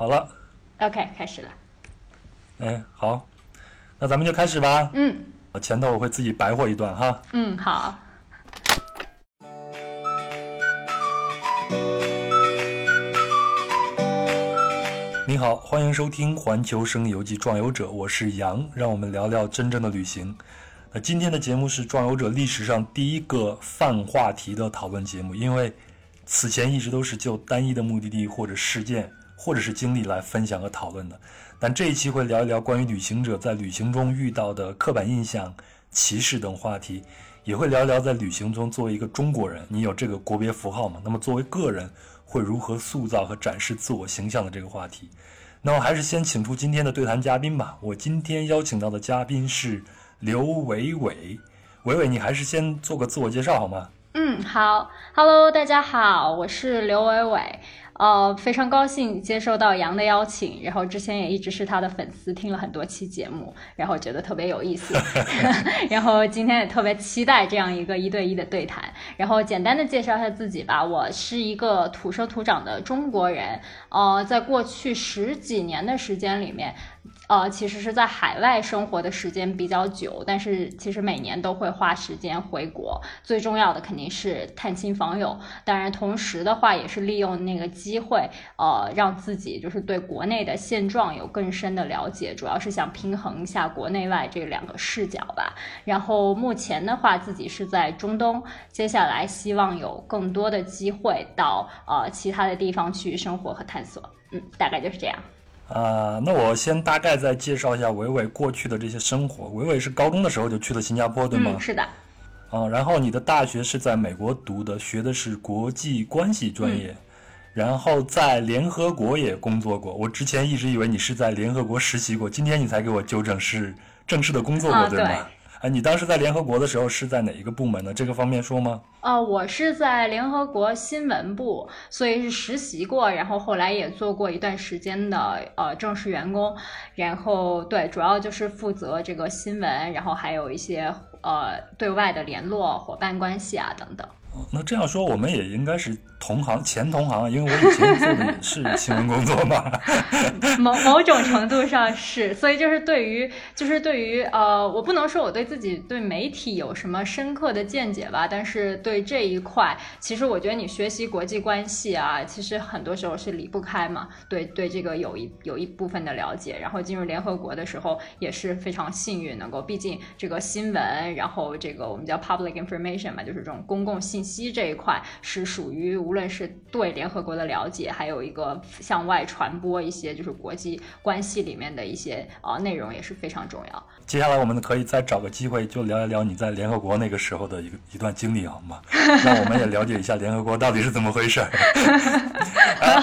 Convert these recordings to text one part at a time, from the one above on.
好了，OK，开始了。哎，好，那咱们就开始吧。嗯，前头我会自己白活一段哈。嗯，好。你好，欢迎收听《环球声游记·壮游者》，我是杨，让我们聊聊真正的旅行。那今天的节目是壮游者历史上第一个泛话题的讨论节目，因为此前一直都是就单一的目的地或者事件或者是经历来分享和讨论的。但这一期会聊一聊关于旅行者在旅行中遇到的刻板印象、歧视等话题，也会聊一聊在旅行中作为一个中国人，你有这个国别符号吗？那么作为个人会如何塑造和展示自我形象的这个话题。那我还是先请出今天的对谈嘉宾吧。我今天邀请到的嘉宾是。刘伟伟，伟伟，你还是先做个自我介绍好吗？嗯，好，Hello，大家好，我是刘伟伟。呃，非常高兴接受到杨的邀请，然后之前也一直是他的粉丝，听了很多期节目，然后觉得特别有意思，然后今天也特别期待这样一个一对一的对谈。然后简单的介绍一下自己吧，我是一个土生土长的中国人，呃，在过去十几年的时间里面。呃，其实是在海外生活的时间比较久，但是其实每年都会花时间回国。最重要的肯定是探亲访友，当然同时的话也是利用那个机会，呃，让自己就是对国内的现状有更深的了解，主要是想平衡一下国内外这两个视角吧。然后目前的话，自己是在中东，接下来希望有更多的机会到呃其他的地方去生活和探索。嗯，大概就是这样。啊，那我先大概再介绍一下伟伟过去的这些生活。伟伟是高中的时候就去了新加坡，对吗？是的。啊，然后你的大学是在美国读的，学的是国际关系专业，然后在联合国也工作过。我之前一直以为你是在联合国实习过，今天你才给我纠正是正式的工作过，对吗？哎，你当时在联合国的时候是在哪一个部门呢？这个方面说吗？呃，我是在联合国新闻部，所以是实习过，然后后来也做过一段时间的呃正式员工，然后对，主要就是负责这个新闻，然后还有一些呃对外的联络、伙伴关系啊等等。那这样说，我们也应该是同行，前同行，因为我以前做的也是新闻工作嘛。某某种程度上是，所以就是对于，就是对于，呃，我不能说我对自己对媒体有什么深刻的见解吧，但是对这一块，其实我觉得你学习国际关系啊，其实很多时候是离不开嘛。对对，这个有一有一部分的了解，然后进入联合国的时候也是非常幸运，能够，毕竟这个新闻，然后这个我们叫 public information 嘛，就是这种公共信。息这一块是属于无论是对联合国的了解，还有一个向外传播一些就是国际关系里面的一些啊内容也是非常重要。接下来我们可以再找个机会就聊一聊你在联合国那个时候的一个一段经历好吗？让我们也了解一下联合国到底是怎么回事。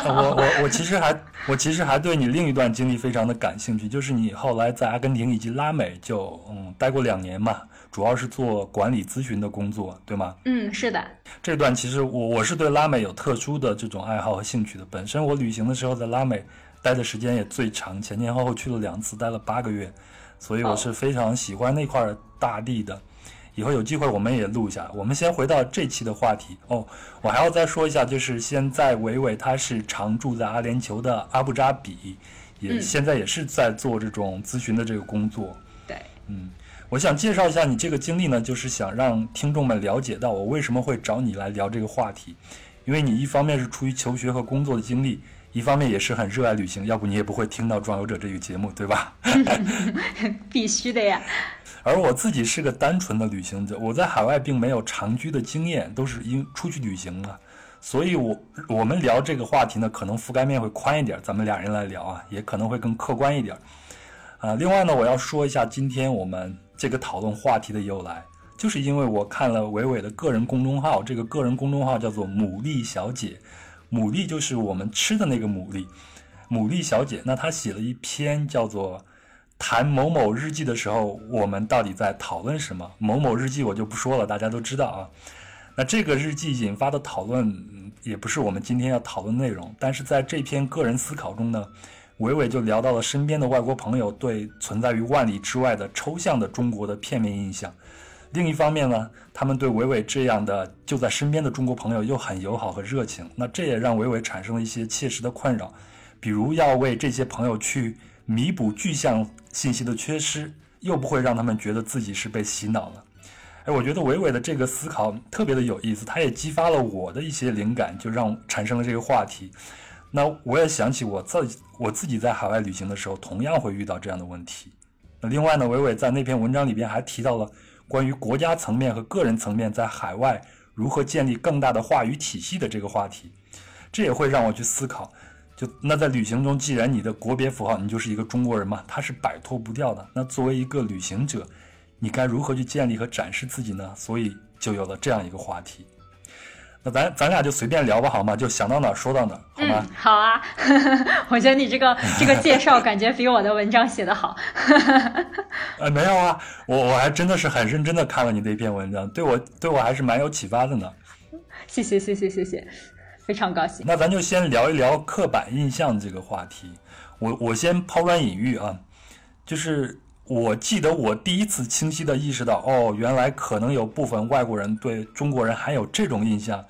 我我我其实还我其实还对你另一段经历非常的感兴趣，就是你后来在阿根廷以及拉美就嗯待过两年嘛。主要是做管理咨询的工作，对吗？嗯，是的。这段其实我我是对拉美有特殊的这种爱好和兴趣的。本身我旅行的时候在拉美待的时间也最长，前前后后去了两次，待了八个月，所以我是非常喜欢那块大地的。以后有机会我们也录一下。我们先回到这期的话题哦，我还要再说一下，就是现在伟伟他是常住在阿联酋的阿布扎比，也现在也是在做这种咨询的这个工作。对，嗯。我想介绍一下你这个经历呢，就是想让听众们了解到我为什么会找你来聊这个话题，因为你一方面是出于求学和工作的经历，一方面也是很热爱旅行，要不你也不会听到《壮游者》这个节目，对吧？必须的呀。而我自己是个单纯的旅行者，我在海外并没有长居的经验，都是因出去旅行嘛，所以我我们聊这个话题呢，可能覆盖面会宽一点，咱们俩人来聊啊，也可能会更客观一点。啊，另外呢，我要说一下今天我们。这个讨论话题的由来，就是因为我看了伟伟的个人公众号，这个个人公众号叫做“牡蛎小姐”，牡蛎就是我们吃的那个牡蛎，牡蛎小姐。那她写了一篇叫做《谈某某日记》的时候，我们到底在讨论什么？某某日记我就不说了，大家都知道啊。那这个日记引发的讨论，也不是我们今天要讨论内容，但是在这篇个人思考中呢。伟伟就聊到了身边的外国朋友对存在于万里之外的抽象的中国的片面印象，另一方面呢，他们对伟伟这样的就在身边的中国朋友又很友好和热情，那这也让伟伟产生了一些切实的困扰，比如要为这些朋友去弥补具象信息的缺失，又不会让他们觉得自己是被洗脑了。哎，我觉得伟伟的这个思考特别的有意思，他也激发了我的一些灵感，就让产生了这个话题。那我也想起我自我自己在海外旅行的时候，同样会遇到这样的问题。那另外呢，伟伟在那篇文章里边还提到了关于国家层面和个人层面在海外如何建立更大的话语体系的这个话题，这也会让我去思考。就那在旅行中，既然你的国别符号你就是一个中国人嘛，他是摆脱不掉的。那作为一个旅行者，你该如何去建立和展示自己呢？所以就有了这样一个话题。那咱咱俩就随便聊吧，好吗？就想到哪说到哪，好吗？好啊，我觉得你这个这个介绍感觉比我的文章写的好。呃，没有啊，我我还真的是很认真的看了你的一篇文章，对我对我还是蛮有启发的呢。谢谢谢谢谢谢，非常高兴。那咱就先聊一聊刻板印象这个话题。我我先抛砖引玉啊，就是。我记得我第一次清晰地意识到，哦，原来可能有部分外国人对中国人还有这种印象，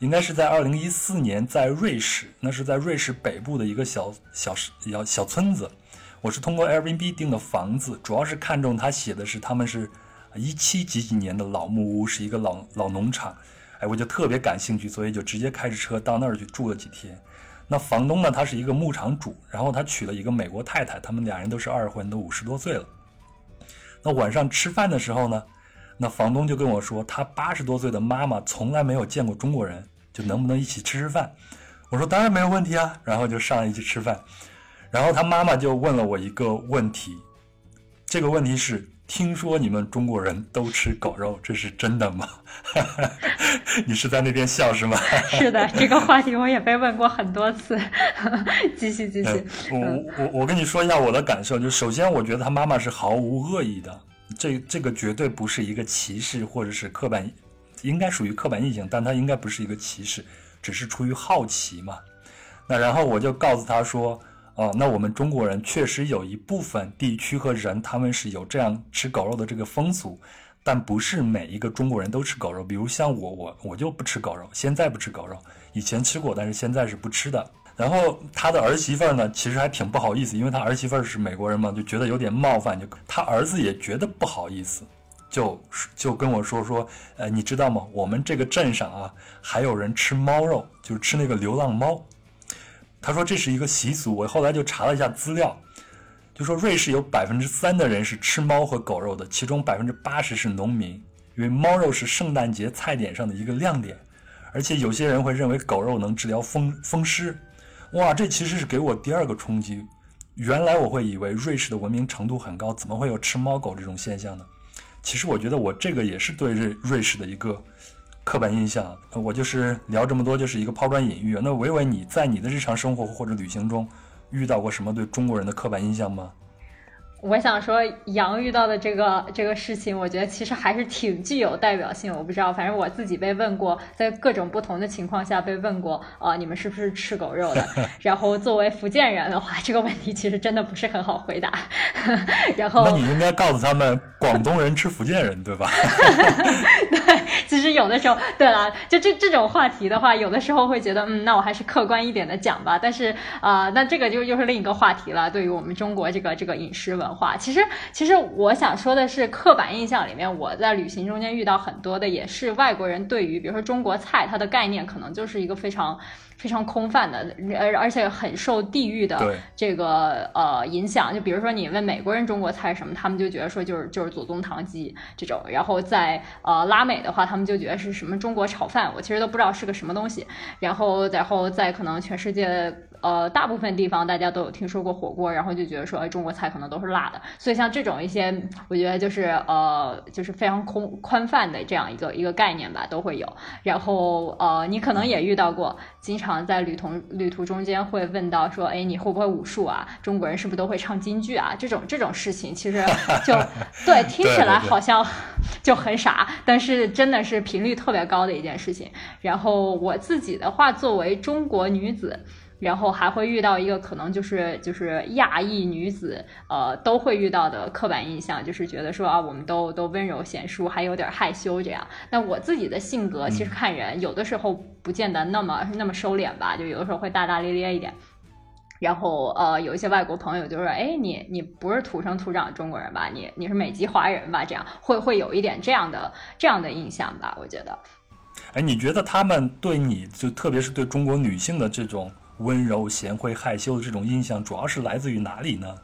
应该是在二零一四年，在瑞士，那是在瑞士北部的一个小小小小村子。我是通过 Airbnb 订的房子，主要是看中他写的是他们是一七几几年的老木屋，是一个老老农场，哎，我就特别感兴趣，所以就直接开着车到那儿去住了几天。那房东呢？他是一个牧场主，然后他娶了一个美国太太，他们俩人都是二婚，都五十多岁了。那晚上吃饭的时候呢，那房东就跟我说，他八十多岁的妈妈从来没有见过中国人，就能不能一起吃吃饭？我说当然没有问题啊，然后就上来一起吃饭。然后他妈妈就问了我一个问题，这个问题是。听说你们中国人都吃狗肉，这是真的吗？你是在那边笑是吗？是的，这个话题我也被问过很多次。继 续继续。我我我跟你说一下我的感受，就首先我觉得他妈妈是毫无恶意的，这这个绝对不是一个歧视或者是刻板，应该属于刻板印象，但他应该不是一个歧视，只是出于好奇嘛。那然后我就告诉他说。哦，那我们中国人确实有一部分地区和人，他们是有这样吃狗肉的这个风俗，但不是每一个中国人都吃狗肉。比如像我，我我就不吃狗肉，现在不吃狗肉，以前吃过，但是现在是不吃的。然后他的儿媳妇呢，其实还挺不好意思，因为他儿媳妇是美国人嘛，就觉得有点冒犯，就他儿子也觉得不好意思，就就跟我说说，呃，你知道吗？我们这个镇上啊，还有人吃猫肉，就是吃那个流浪猫。他说这是一个习俗，我后来就查了一下资料，就说瑞士有百分之三的人是吃猫和狗肉的，其中百分之八十是农民，因为猫肉是圣诞节菜点上的一个亮点，而且有些人会认为狗肉能治疗风风湿，哇，这其实是给我第二个冲击，原来我会以为瑞士的文明程度很高，怎么会有吃猫狗这种现象呢？其实我觉得我这个也是对瑞瑞士的一个。刻板印象，我就是聊这么多，就是一个抛砖引玉。那维维，你在你的日常生活或者旅行中，遇到过什么对中国人的刻板印象吗？我想说，羊遇到的这个这个事情，我觉得其实还是挺具有代表性。我不知道，反正我自己被问过，在各种不同的情况下被问过，啊，你们是不是吃狗肉的？然后作为福建人的话，这个问题其实真的不是很好回答。然后，那你应该告诉他们，广东人吃福建人，对吧？对，其实有的时候，对了，就这这种话题的话，有的时候会觉得，嗯，那我还是客观一点的讲吧。但是啊，那这个就又是另一个话题了。对于我们中国这个这个饮食文。话其实，其实我想说的是，刻板印象里面，我在旅行中间遇到很多的，也是外国人对于，比如说中国菜，它的概念可能就是一个非常。非常空泛的，而而且很受地域的这个呃影响。就比如说你问美国人中国菜什么，他们就觉得说就是就是祖宗棠鸡这种。然后在呃拉美的话，他们就觉得是什么中国炒饭，我其实都不知道是个什么东西。然后然后在可能全世界呃大部分地方，大家都有听说过火锅，然后就觉得说哎中国菜可能都是辣的。所以像这种一些，我觉得就是呃就是非常空宽泛的这样一个一个概念吧，都会有。然后呃你可能也遇到过，经常。在旅途旅途中间会问到说，哎，你会不会武术啊？中国人是不是都会唱京剧啊？这种这种事情，其实就对听起来好像就很傻，但是真的是频率特别高的一件事情。然后我自己的话，作为中国女子。然后还会遇到一个可能就是就是亚裔女子，呃，都会遇到的刻板印象，就是觉得说啊，我们都都温柔贤淑，还有点害羞这样。那我自己的性格其实看人，有的时候不见得那么那么收敛吧，就有的时候会大大咧咧一点。然后呃，有一些外国朋友就说：“哎，你你不是土生土长的中国人吧？你你是美籍华人吧？这样会会有一点这样的这样的印象吧？我觉得。哎，你觉得他们对你就特别是对中国女性的这种温柔、贤惠、害羞的这种印象，主要是来自于哪里呢？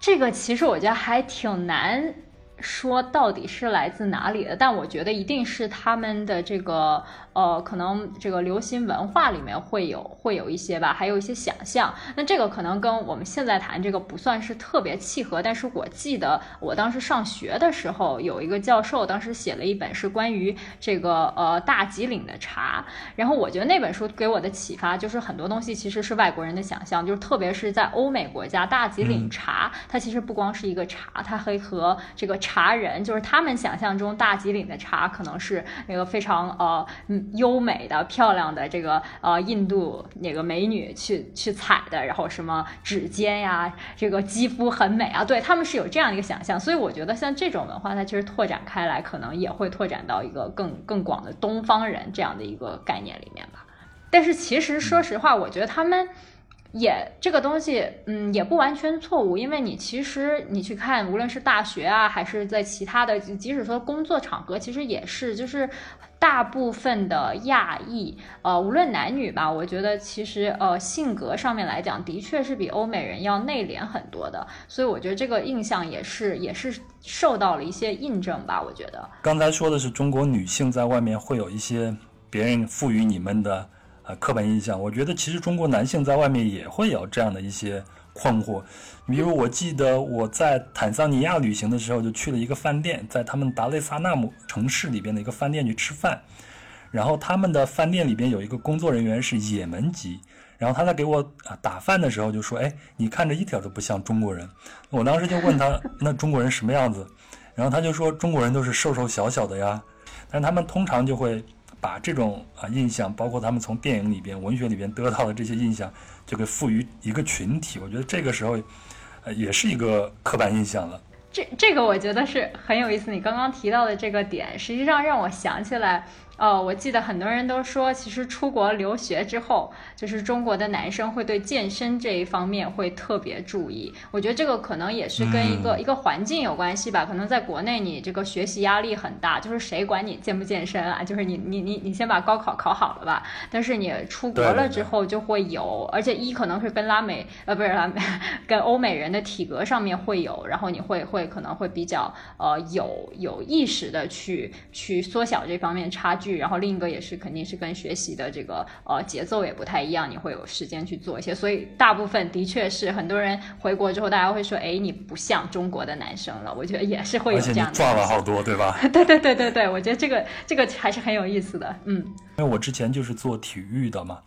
这个其实我觉得还挺难。说到底是来自哪里的？但我觉得一定是他们的这个呃，可能这个流行文化里面会有会有一些吧，还有一些想象。那这个可能跟我们现在谈这个不算是特别契合。但是我记得我当时上学的时候，有一个教授当时写了一本是关于这个呃大吉岭的茶。然后我觉得那本书给我的启发就是很多东西其实是外国人的想象，就是特别是在欧美国家，大吉岭茶它其实不光是一个茶，它还和这个茶。人就是他们想象中大吉岭的茶，可能是那个非常呃优美的、漂亮的这个呃印度那个美女去去采的，然后什么指尖呀，这个肌肤很美啊，对他们是有这样一个想象。所以我觉得像这种文化，它其实拓展开来，可能也会拓展到一个更更广的东方人这样的一个概念里面吧。但是其实说实话，我觉得他们。也这个东西，嗯，也不完全错误，因为你其实你去看，无论是大学啊，还是在其他的，即使说工作场合，其实也是，就是大部分的亚裔，呃，无论男女吧，我觉得其实呃性格上面来讲，的确是比欧美人要内敛很多的，所以我觉得这个印象也是也是受到了一些印证吧。我觉得刚才说的是中国女性在外面会有一些别人赋予你们的。呃，刻板印象，我觉得其实中国男性在外面也会有这样的一些困惑。比如，我记得我在坦桑尼亚旅行的时候，就去了一个饭店，在他们达累萨纳姆城市里边的一个饭店去吃饭。然后他们的饭店里边有一个工作人员是也门籍，然后他在给我啊打饭的时候就说：“哎，你看着一点都不像中国人。”我当时就问他：“那中国人什么样子？”然后他就说：“中国人都是瘦瘦小小的呀。”但他们通常就会。把这种啊印象，包括他们从电影里边、文学里边得到的这些印象，就给赋予一个群体。我觉得这个时候，呃，也是一个刻板印象了。这这个我觉得是很有意思。你刚刚提到的这个点，实际上让我想起来。哦，我记得很多人都说，其实出国留学之后，就是中国的男生会对健身这一方面会特别注意。我觉得这个可能也是跟一个一个环境有关系吧。可能在国内，你这个学习压力很大，就是谁管你健不健身啊？就是你你你你先把高考考好了吧。但是你出国了之后就会有，而且一可能是跟拉美呃不是拉美，跟欧美人的体格上面会有，然后你会会可能会比较呃有有意识的去去缩小这方面差距。然后另一个也是，肯定是跟学习的这个呃节奏也不太一样，你会有时间去做一些，所以大部分的确是很多人回国之后，大家会说，哎，你不像中国的男生了。我觉得也是会有这样的。赚了好多，对吧？对对对对对，我觉得这个这个还是很有意思的，嗯。因为我之前就是做体育的嘛。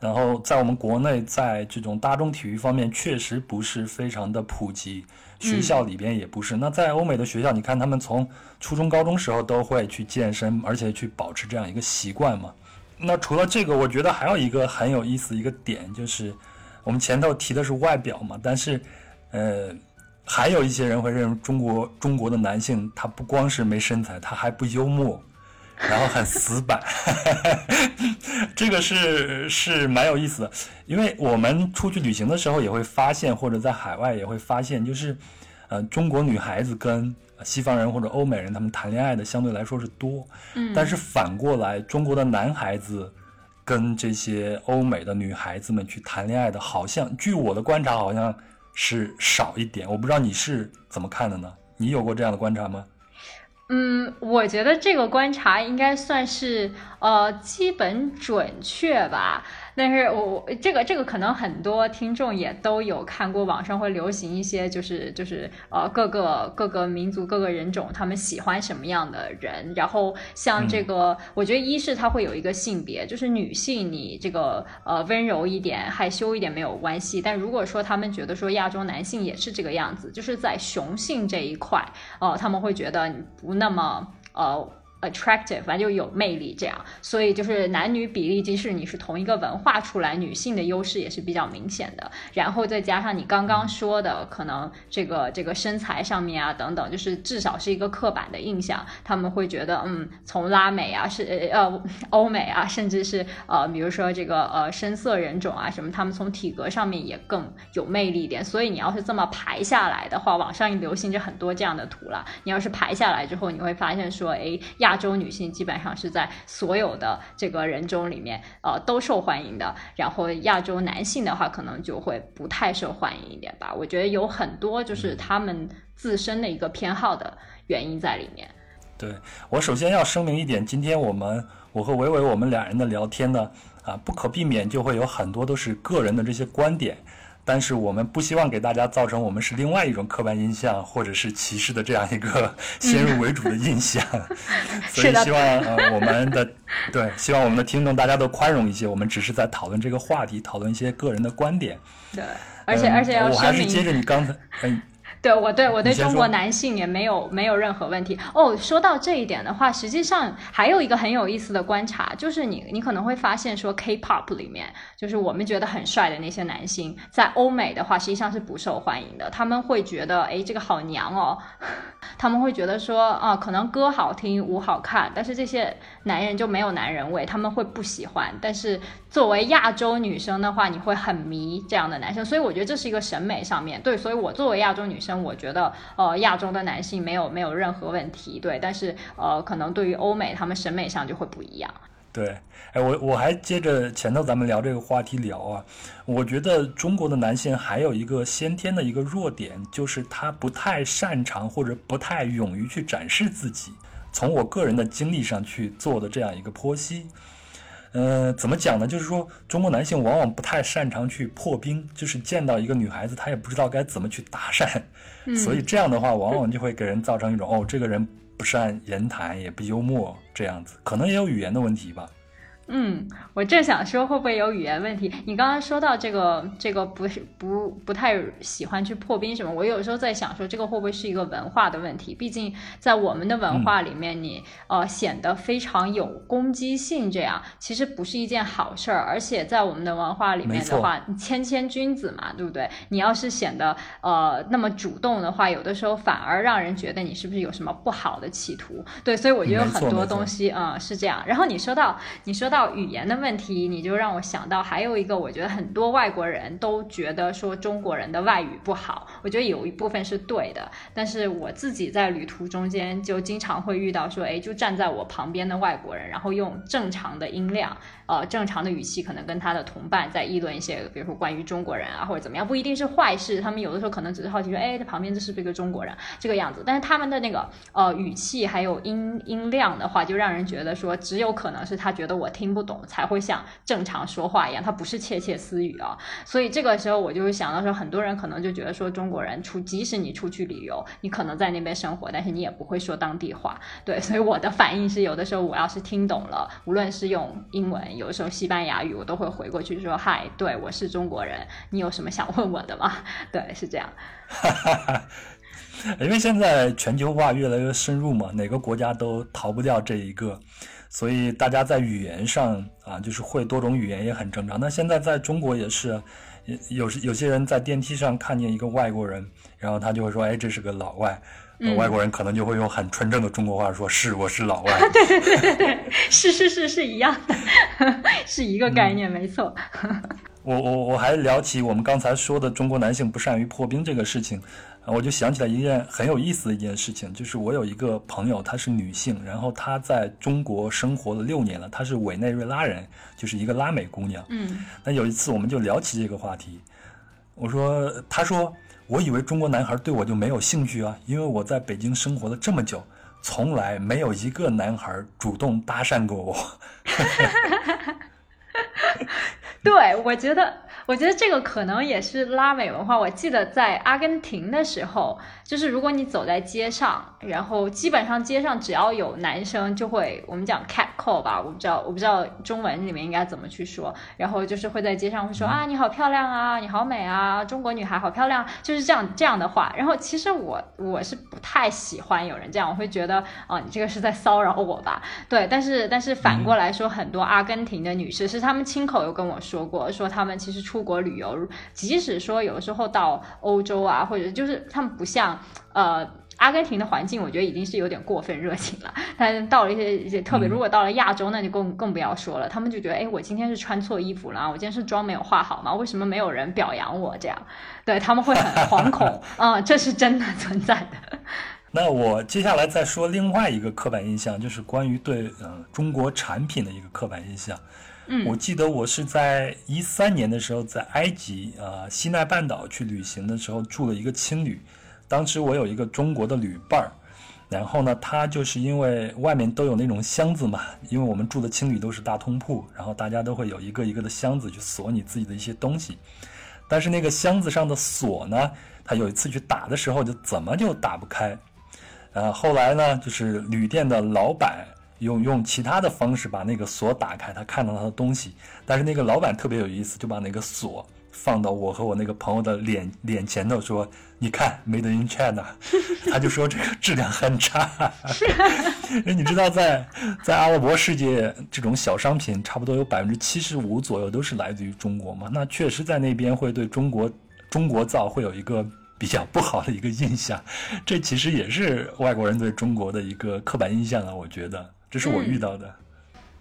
然后在我们国内，在这种大众体育方面，确实不是非常的普及，学校里边也不是。那在欧美的学校，你看他们从初中、高中时候都会去健身，而且去保持这样一个习惯嘛。那除了这个，我觉得还有一个很有意思一个点，就是我们前头提的是外表嘛，但是，呃，还有一些人会认为中国中国的男性他不光是没身材，他还不幽默。然后很死板，这个是是蛮有意思的，因为我们出去旅行的时候也会发现，或者在海外也会发现，就是，呃，中国女孩子跟西方人或者欧美人他们谈恋爱的相对来说是多，嗯，但是反过来，中国的男孩子跟这些欧美的女孩子们去谈恋爱的，好像据我的观察，好像是少一点。我不知道你是怎么看的呢？你有过这样的观察吗？嗯，我觉得这个观察应该算是呃基本准确吧。但是我我这个这个可能很多听众也都有看过，网上会流行一些就是就是呃各个各个民族各个人种他们喜欢什么样的人，然后像这个，我觉得一是他会有一个性别，就是女性你这个呃温柔一点、害羞一点没有关系，但如果说他们觉得说亚洲男性也是这个样子，就是在雄性这一块，呃他们会觉得不那么呃。attractive，反正就有魅力这样。所以就是男女比例，即使你是同一个文化出来，女性的优势也是比较明显的。然后再加上你刚刚说的，可能这个这个身材上面啊等等，就是至少是一个刻板的印象，他们会觉得，嗯，从拉美啊，是呃欧美啊，甚至是呃比如说这个呃深色人种啊什么，他们从体格上面也更有魅力一点。所以你要是这么排下来的话，网上流行着很多这样的图了。你要是排下来之后，你会发现说，哎，亚洲女性基本上是在所有的这个人中里面，呃，都受欢迎的。然后亚洲男性的话，可能就会不太受欢迎一点吧。我觉得有很多就是他们自身的一个偏好的原因在里面。对我首先要声明一点，今天我们我和伟伟我们俩人的聊天呢，啊，不可避免就会有很多都是个人的这些观点。但是我们不希望给大家造成我们是另外一种刻板印象或者是歧视的这样一个先入为主的印象，所以希望呃我们的 对希望我们的听众大家都宽容一些，我们只是在讨论这个话题，讨论一些个人的观点。对，而且而且要我还是接着你刚才嗯。对我对我对中国男性也没有没有任何问题哦。说到这一点的话，实际上还有一个很有意思的观察，就是你你可能会发现说，K-pop 里面就是我们觉得很帅的那些男星，在欧美的话实际上是不受欢迎的。他们会觉得，哎，这个好娘哦。他们会觉得说，啊，可能歌好听，舞好看，但是这些男人就没有男人味，他们会不喜欢。但是作为亚洲女生的话，你会很迷这样的男生，所以我觉得这是一个审美上面对。所以我作为亚洲女生。我觉得，呃，亚洲的男性没有没有任何问题，对，但是，呃，可能对于欧美，他们审美上就会不一样。对，哎，我我还接着前头咱们聊这个话题聊啊，我觉得中国的男性还有一个先天的一个弱点，就是他不太擅长或者不太勇于去展示自己。从我个人的经历上去做的这样一个剖析。嗯，怎么讲呢？就是说，中国男性往往不太擅长去破冰，就是见到一个女孩子，他也不知道该怎么去搭讪，所以这样的话，往往就会给人造成一种哦，这个人不善言谈，也不幽默，这样子，可能也有语言的问题吧。嗯，我正想说会不会有语言问题？你刚刚说到这个，这个不是不不太喜欢去破冰什么？我有时候在想说，这个会不会是一个文化的问题？毕竟在我们的文化里面，你呃显得非常有攻击性，这样其实不是一件好事儿。而且在我们的文化里面的话，谦谦君子嘛，对不对？你要是显得呃那么主动的话，有的时候反而让人觉得你是不是有什么不好的企图？对，所以我觉得很多东西嗯是这样。然后你说到你说到。语言的问题，你就让我想到还有一个，我觉得很多外国人都觉得说中国人的外语不好，我觉得有一部分是对的，但是我自己在旅途中间就经常会遇到说，哎，就站在我旁边的外国人，然后用正常的音量。呃，正常的语气可能跟他的同伴在议论一些，比如说关于中国人啊，或者怎么样，不一定是坏事。他们有的时候可能只是好奇说，哎，他旁边这是不是一个中国人这个样子？但是他们的那个呃语气还有音音量的话，就让人觉得说，只有可能是他觉得我听不懂，才会像正常说话一样，他不是窃窃私语啊。所以这个时候我就会想到说，很多人可能就觉得说，中国人出即使你出去旅游，你可能在那边生活，但是你也不会说当地话。对，所以我的反应是，有的时候我要是听懂了，无论是用英文。有时候西班牙语我都会回过去说嗨，对我是中国人，你有什么想问我的吗？对，是这样。因为现在全球化越来越深入嘛，哪个国家都逃不掉这一个，所以大家在语言上啊，就是会多种语言也很正常。那现在在中国也是，有有些人在电梯上看见一个外国人，然后他就会说，哎，这是个老外。外国人可能就会用很纯正的中国话说：“是，我是老外。”对对对对对，是是是是一样的，是一个概念，没错。我我我还聊起我们刚才说的中国男性不善于破冰这个事情，我就想起来一件很有意思的一件事情，就是我有一个朋友，她是女性，然后她在中国生活了六年了，她是委内瑞拉人，就是一个拉美姑娘。嗯。那有一次我们就聊起这个话题，我说，她说。我以为中国男孩对我就没有兴趣啊，因为我在北京生活了这么久，从来没有一个男孩主动搭讪过我。对，我觉得，我觉得这个可能也是拉美文化。我记得在阿根廷的时候，就是如果你走在街上，然后基本上街上只要有男生，就会我们讲 cat call 吧，我不知道我不知道中文里面应该怎么去说。然后就是会在街上会说啊，你好漂亮啊，你好美啊，中国女孩好漂亮，就是这样这样的话。然后其实我我是不太喜欢有人这样，我会觉得啊，你这个是在骚扰我吧？对，但是但是反过来说，很多阿根廷的女士是他们亲口有跟我说过，说他们其实出。出国旅游，即使说有的时候到欧洲啊，或者就是他们不像呃阿根廷的环境，我觉得已经是有点过分热情了。但是到了一些一些特别，如果到了亚洲，那就更更不要说了。他们就觉得，哎，我今天是穿错衣服了，我今天是妆没有化好吗？为什么没有人表扬我？这样，对他们会很惶恐。嗯，这是真的存在的。那我接下来再说另外一个刻板印象，就是关于对呃中国产品的一个刻板印象。我记得我是在一三年的时候，在埃及啊西奈半岛去旅行的时候住了一个青旅，当时我有一个中国的旅伴儿，然后呢，他就是因为外面都有那种箱子嘛，因为我们住的青旅都是大通铺，然后大家都会有一个一个的箱子去锁你自己的一些东西，但是那个箱子上的锁呢，他有一次去打的时候就怎么就打不开，呃，后来呢，就是旅店的老板。用用其他的方式把那个锁打开，他看到他的东西，但是那个老板特别有意思，就把那个锁放到我和我那个朋友的脸脸前头，说：“你看，Made in China。”他就说这个质量很差。你知道，在在阿拉伯世界，这种小商品差不多有百分之七十五左右都是来自于中国嘛？那确实在那边会对中国中国造会有一个比较不好的一个印象。这其实也是外国人对中国的一个刻板印象啊，我觉得。这是我遇到的。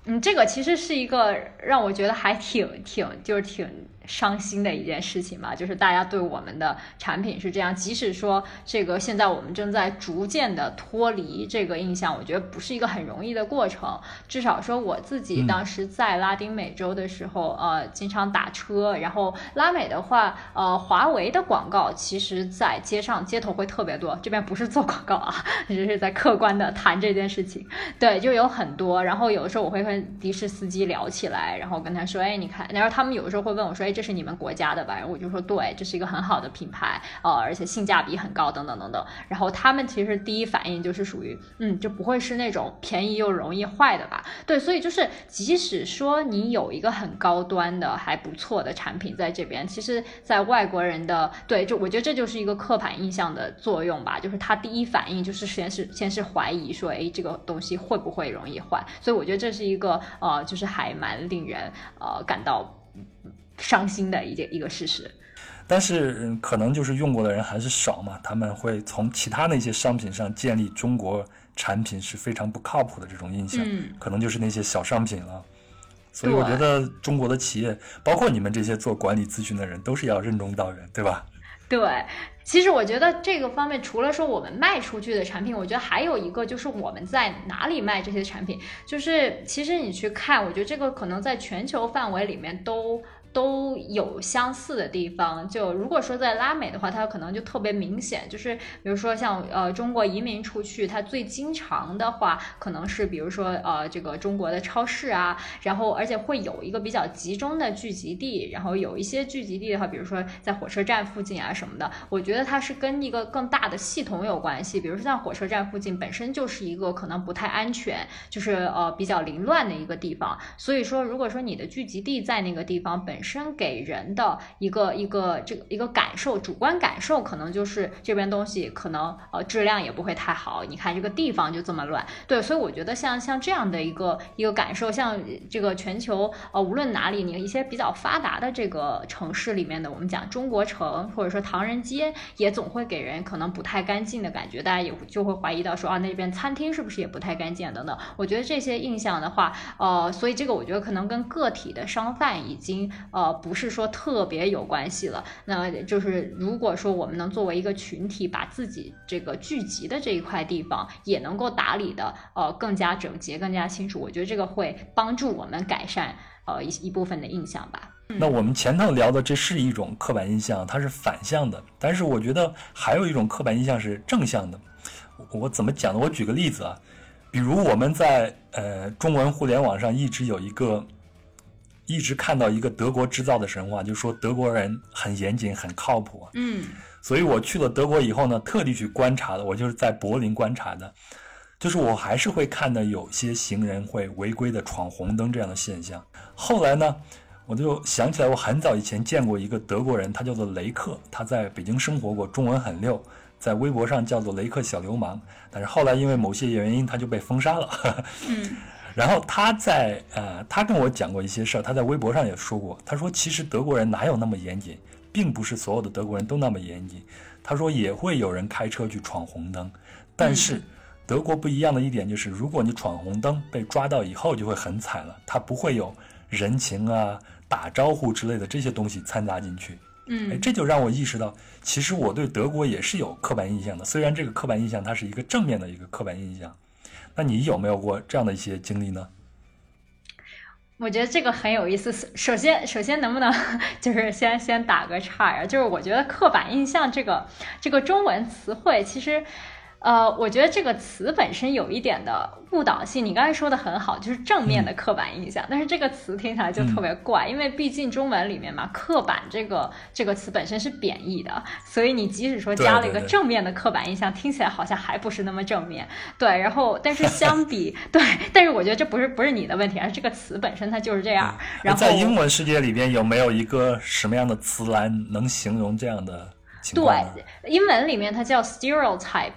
嗯，这个其实是一个让我觉得还挺挺就是挺。伤心的一件事情嘛，就是大家对我们的产品是这样，即使说这个现在我们正在逐渐的脱离这个印象，我觉得不是一个很容易的过程。至少说我自己当时在拉丁美洲的时候，呃，经常打车，然后拉美的话，呃，华为的广告其实在街上街头会特别多。这边不是做广告啊，只是在客观的谈这件事情。对，就有很多。然后有的时候我会跟的士司机聊起来，然后跟他说，哎，你看，然后他们有的时候会问我说，哎。这是你们国家的吧？然后我就说对，这是一个很好的品牌，呃，而且性价比很高，等等等等。然后他们其实第一反应就是属于，嗯，就不会是那种便宜又容易坏的吧？对，所以就是即使说你有一个很高端的还不错的产品在这边，其实，在外国人的对，就我觉得这就是一个刻板印象的作用吧，就是他第一反应就是先是先是怀疑说，哎，这个东西会不会容易坏？所以我觉得这是一个呃，就是还蛮令人呃感到。伤心的一件一个事实，但是可能就是用过的人还是少嘛，他们会从其他那些商品上建立中国产品是非常不靠谱的这种印象，可能就是那些小商品了。所以我觉得中国的企业，包括你们这些做管理咨询的人，都是要任重道远，对吧？对，其实我觉得这个方面，除了说我们卖出去的产品，我觉得还有一个就是我们在哪里卖这些产品，就是其实你去看，我觉得这个可能在全球范围里面都。都有相似的地方，就如果说在拉美的话，它可能就特别明显，就是比如说像呃中国移民出去，它最经常的话，可能是比如说呃这个中国的超市啊，然后而且会有一个比较集中的聚集地，然后有一些聚集地的话，比如说在火车站附近啊什么的，我觉得它是跟一个更大的系统有关系，比如说像火车站附近本身就是一个可能不太安全，就是呃比较凌乱的一个地方，所以说如果说你的聚集地在那个地方本本身给人的一个一个这个一个感受，主观感受可能就是这边东西可能呃质量也不会太好。你看这个地方就这么乱，对，所以我觉得像像这样的一个一个感受，像这个全球呃无论哪里，你一些比较发达的这个城市里面的，我们讲中国城或者说唐人街，也总会给人可能不太干净的感觉，大家也就会怀疑到说啊那边餐厅是不是也不太干净等等。我觉得这些印象的话，呃，所以这个我觉得可能跟个体的商贩已经。呃，不是说特别有关系了，那就是如果说我们能作为一个群体，把自己这个聚集的这一块地方也能够打理的呃更加整洁、更加清楚，我觉得这个会帮助我们改善呃一一部分的印象吧。那我们前头聊的这是一种刻板印象，它是反向的，但是我觉得还有一种刻板印象是正向的。我怎么讲呢？我举个例子啊，比如我们在呃中文互联网上一直有一个。一直看到一个德国制造的神话，就说德国人很严谨、很靠谱。嗯，所以我去了德国以后呢，特地去观察的，我就是在柏林观察的，就是我还是会看到有些行人会违规的闯红灯这样的现象。后来呢，我就想起来，我很早以前见过一个德国人，他叫做雷克，他在北京生活过，中文很溜，在微博上叫做雷克小流氓。但是后来因为某些原因，他就被封杀了。嗯。然后他在呃，他跟我讲过一些事儿，他在微博上也说过，他说其实德国人哪有那么严谨，并不是所有的德国人都那么严谨。他说也会有人开车去闯红灯，但是德国不一样的一点就是，如果你闯红灯被抓到以后，就会很惨了，他不会有人情啊、打招呼之类的这些东西掺杂进去。嗯，哎，这就让我意识到，其实我对德国也是有刻板印象的，虽然这个刻板印象它是一个正面的一个刻板印象。那你有没有过这样的一些经历呢？我觉得这个很有意思。首先，首先能不能 就是先先打个岔呀？就是我觉得刻板印象这个这个中文词汇其实。呃，我觉得这个词本身有一点的误导性。你刚才说的很好，就是正面的刻板印象，但是这个词听起来就特别怪，因为毕竟中文里面嘛，刻板这个这个词本身是贬义的，所以你即使说加了一个正面的刻板印象，听起来好像还不是那么正面。对，然后但是相比 对，但是我觉得这不是不是你的问题，而是这个词本身它就是这样。然后在英文世界里边有没有一个什么样的词来能形容这样的？对，英文里面它叫 stereotype。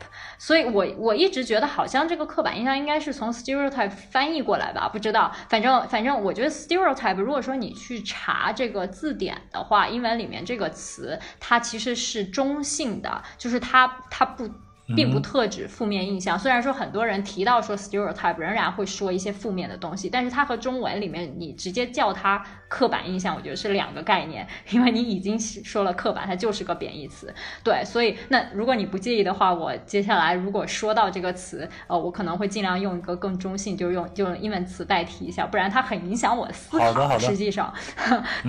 所以，我我一直觉得好像这个刻板印象应该是从 stereotype 翻译过来吧，不知道。反正反正，我觉得 stereotype，如果说你去查这个字典的话，英文里面这个词它其实是中性的，就是它它不。并不特指负面印象，虽然说很多人提到说 stereotype，仍然会说一些负面的东西，但是它和中文里面你直接叫它刻板印象，我觉得是两个概念，因为你已经说了刻板，它就是个贬义词。对，所以那如果你不介意的话，我接下来如果说到这个词，呃，我可能会尽量用一个更中性，就是用就用英文词代替一下，不然它很影响我思考。好的，好的。实际上，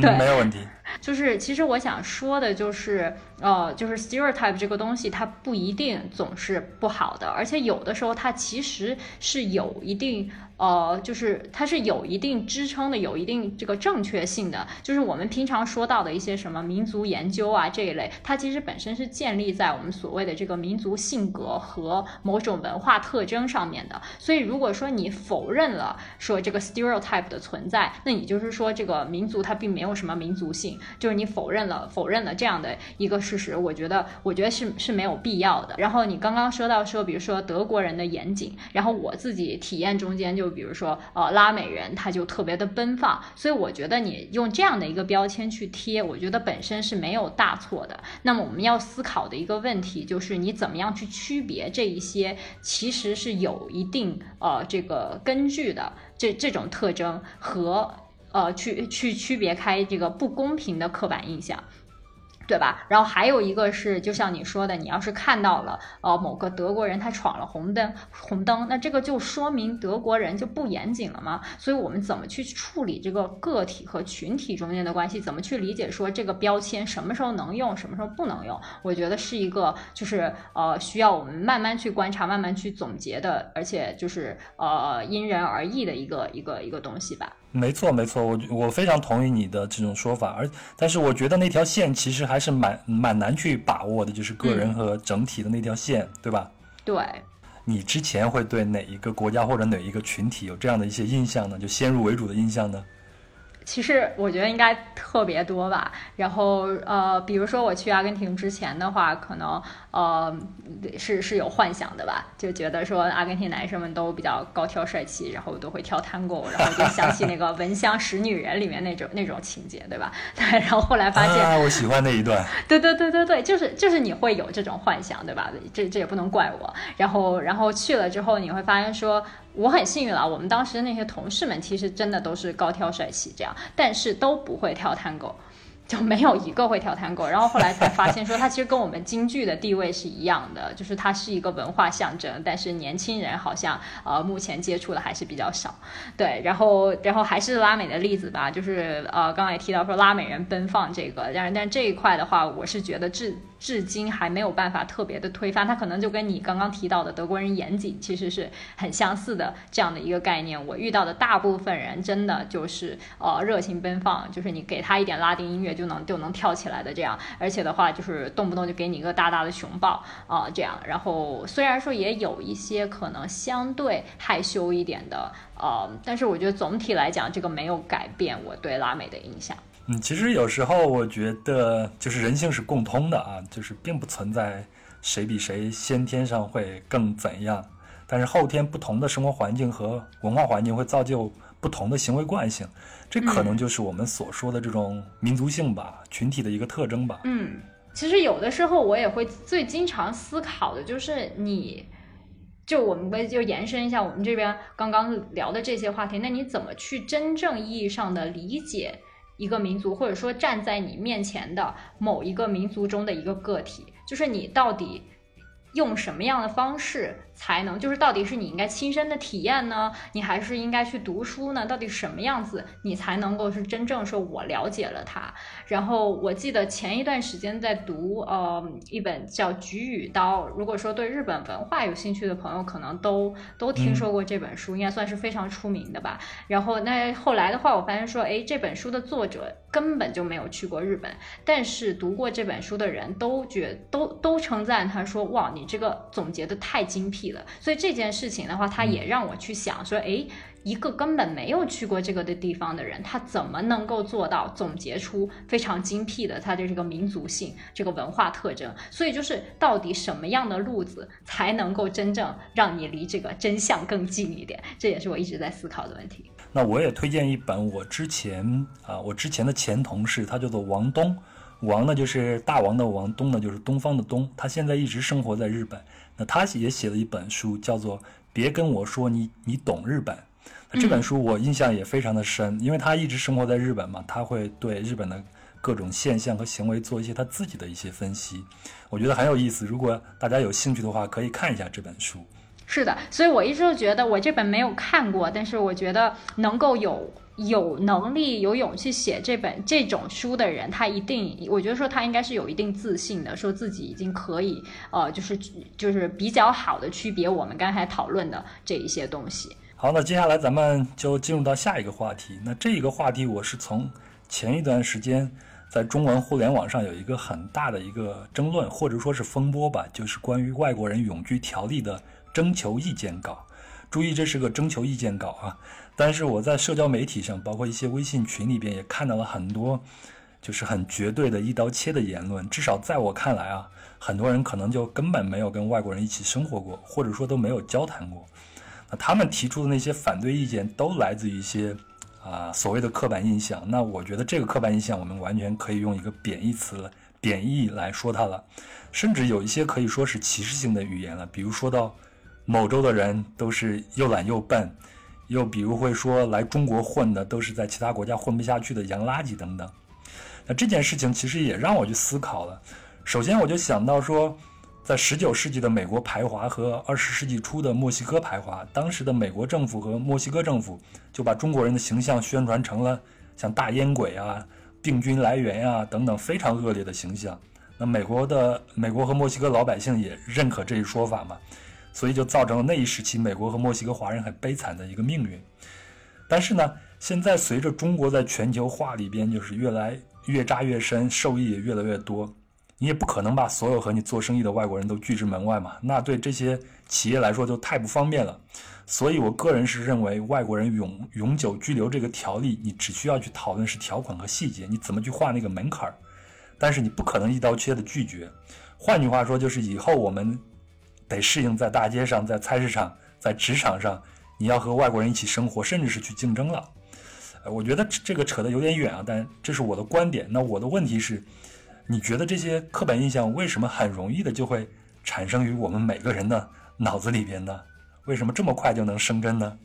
对，没有问题。就是其实我想说的就是，呃，就是 stereotype 这个东西，它不一定总总是不好的，而且有的时候它其实是有一定。呃，就是它是有一定支撑的，有一定这个正确性的。就是我们平常说到的一些什么民族研究啊这一类，它其实本身是建立在我们所谓的这个民族性格和某种文化特征上面的。所以，如果说你否认了说这个 stereotype 的存在，那你就是说这个民族它并没有什么民族性，就是你否认了否认了这样的一个事实。我觉得，我觉得是是没有必要的。然后你刚刚说到说，比如说德国人的严谨，然后我自己体验中间就。比如说，呃，拉美人他就特别的奔放，所以我觉得你用这样的一个标签去贴，我觉得本身是没有大错的。那么我们要思考的一个问题就是，你怎么样去区别这一些其实是有一定呃这个根据的这这种特征和呃去去区别开这个不公平的刻板印象。对吧？然后还有一个是，就像你说的，你要是看到了，呃，某个德国人他闯了红灯，红灯，那这个就说明德国人就不严谨了吗？所以我们怎么去处理这个个体和群体中间的关系？怎么去理解说这个标签什么时候能用，什么时候不能用？我觉得是一个就是呃需要我们慢慢去观察、慢慢去总结的，而且就是呃因人而异的一个一个一个东西吧。没错，没错，我我非常同意你的这种说法，而但是我觉得那条线其实还是蛮蛮难去把握的，就是个人和整体的那条线，对吧？对。你之前会对哪一个国家或者哪一个群体有这样的一些印象呢？就先入为主的印象呢？其实我觉得应该特别多吧。然后呃，比如说我去阿根廷之前的话，可能呃是是有幻想的吧，就觉得说阿根廷男生们都比较高挑帅气，然后都会跳探戈，然后就想起那个《闻香识女人》里面那种 那种情节，对吧？对。然后后来发现，啊，我喜欢那一段。对对对对对，就是就是你会有这种幻想，对吧？这这也不能怪我。然后然后去了之后，你会发现说。我很幸运了，我们当时那些同事们其实真的都是高挑帅气这样，但是都不会跳探戈。就没有一个会跳探戈，然后后来才发现说，它其实跟我们京剧的地位是一样的，就是它是一个文化象征，但是年轻人好像呃目前接触的还是比较少。对，然后然后还是拉美的例子吧，就是呃刚才也提到说拉美人奔放这个，但是但这一块的话，我是觉得至至今还没有办法特别的推翻，它可能就跟你刚刚提到的德国人严谨其实是很相似的这样的一个概念。我遇到的大部分人真的就是呃热情奔放，就是你给他一点拉丁音乐就能就能跳起来的这样，而且的话就是动不动就给你一个大大的熊抱啊这样。然后虽然说也有一些可能相对害羞一点的呃，但是我觉得总体来讲这个没有改变我对拉美的印象。嗯，其实有时候我觉得就是人性是共通的啊，就是并不存在谁比谁先天上会更怎样，但是后天不同的生活环境和文化环境会造就不同的行为惯性，这可能就是我们所说的这种民族性吧，群体的一个特征吧。嗯，其实有的时候我也会最经常思考的就是你，就我们就延伸一下我们这边刚刚聊的这些话题，那你怎么去真正意义上的理解？一个民族，或者说站在你面前的某一个民族中的一个个体，就是你到底用什么样的方式？才能就是到底是你应该亲身的体验呢，你还是应该去读书呢？到底什么样子你才能够是真正说我了解了它？然后我记得前一段时间在读呃一本叫《菊与刀》，如果说对日本文化有兴趣的朋友，可能都都听说过这本书，应该算是非常出名的吧。然后那后来的话，我发现说，哎，这本书的作者根本就没有去过日本，但是读过这本书的人都觉都都称赞他说，哇，你这个总结的太精辟。所以这件事情的话，他也让我去想说，哎，一个根本没有去过这个的地方的人，他怎么能够做到总结出非常精辟的他的这个民族性、这个文化特征？所以就是到底什么样的路子才能够真正让你离这个真相更近一点？这也是我一直在思考的问题。那我也推荐一本我之前啊，我之前的前同事，他叫做王东，王呢就是大王的王，东呢就是东方的东，他现在一直生活在日本。那他也写了一本书，叫做《别跟我说你你懂日本》。那这本书我印象也非常的深，因为他一直生活在日本嘛，他会对日本的各种现象和行为做一些他自己的一些分析，我觉得很有意思。如果大家有兴趣的话，可以看一下这本书。是的，所以我一直都觉得我这本没有看过，但是我觉得能够有。有能力、有勇气写这本这种书的人，他一定，我觉得说他应该是有一定自信的，说自己已经可以，呃，就是就是比较好的区别我们刚才讨论的这一些东西。好，那接下来咱们就进入到下一个话题。那这一个话题，我是从前一段时间在中文互联网上有一个很大的一个争论，或者说是风波吧，就是关于外国人永居条例的征求意见稿。注意，这是个征求意见稿啊。但是我在社交媒体上，包括一些微信群里边，也看到了很多，就是很绝对的一刀切的言论。至少在我看来啊，很多人可能就根本没有跟外国人一起生活过，或者说都没有交谈过。那他们提出的那些反对意见，都来自于一些啊所谓的刻板印象。那我觉得这个刻板印象，我们完全可以用一个贬义词、贬义来说它了，甚至有一些可以说是歧视性的语言了。比如说到某州的人都是又懒又笨。又比如会说来中国混的都是在其他国家混不下去的洋垃圾等等，那这件事情其实也让我去思考了。首先我就想到说，在十九世纪的美国排华和二十世纪初的墨西哥排华，当时的美国政府和墨西哥政府就把中国人的形象宣传成了像大烟鬼啊、病菌来源呀等等非常恶劣的形象。那美国的美国和墨西哥老百姓也认可这一说法嘛？所以就造成了那一时期美国和墨西哥华人很悲惨的一个命运。但是呢，现在随着中国在全球化里边就是越来越扎越深，受益也越来越多，你也不可能把所有和你做生意的外国人都拒之门外嘛。那对这些企业来说就太不方便了。所以我个人是认为，外国人永永久居留这个条例，你只需要去讨论是条款和细节，你怎么去画那个门槛儿，但是你不可能一刀切的拒绝。换句话说，就是以后我们。得适应在大街上、在菜市场、在职场上，你要和外国人一起生活，甚至是去竞争了。呃，我觉得这个扯得有点远啊，但这是我的观点。那我的问题是，你觉得这些刻板印象为什么很容易的就会产生于我们每个人的脑子里边呢？为什么这么快就能生根呢？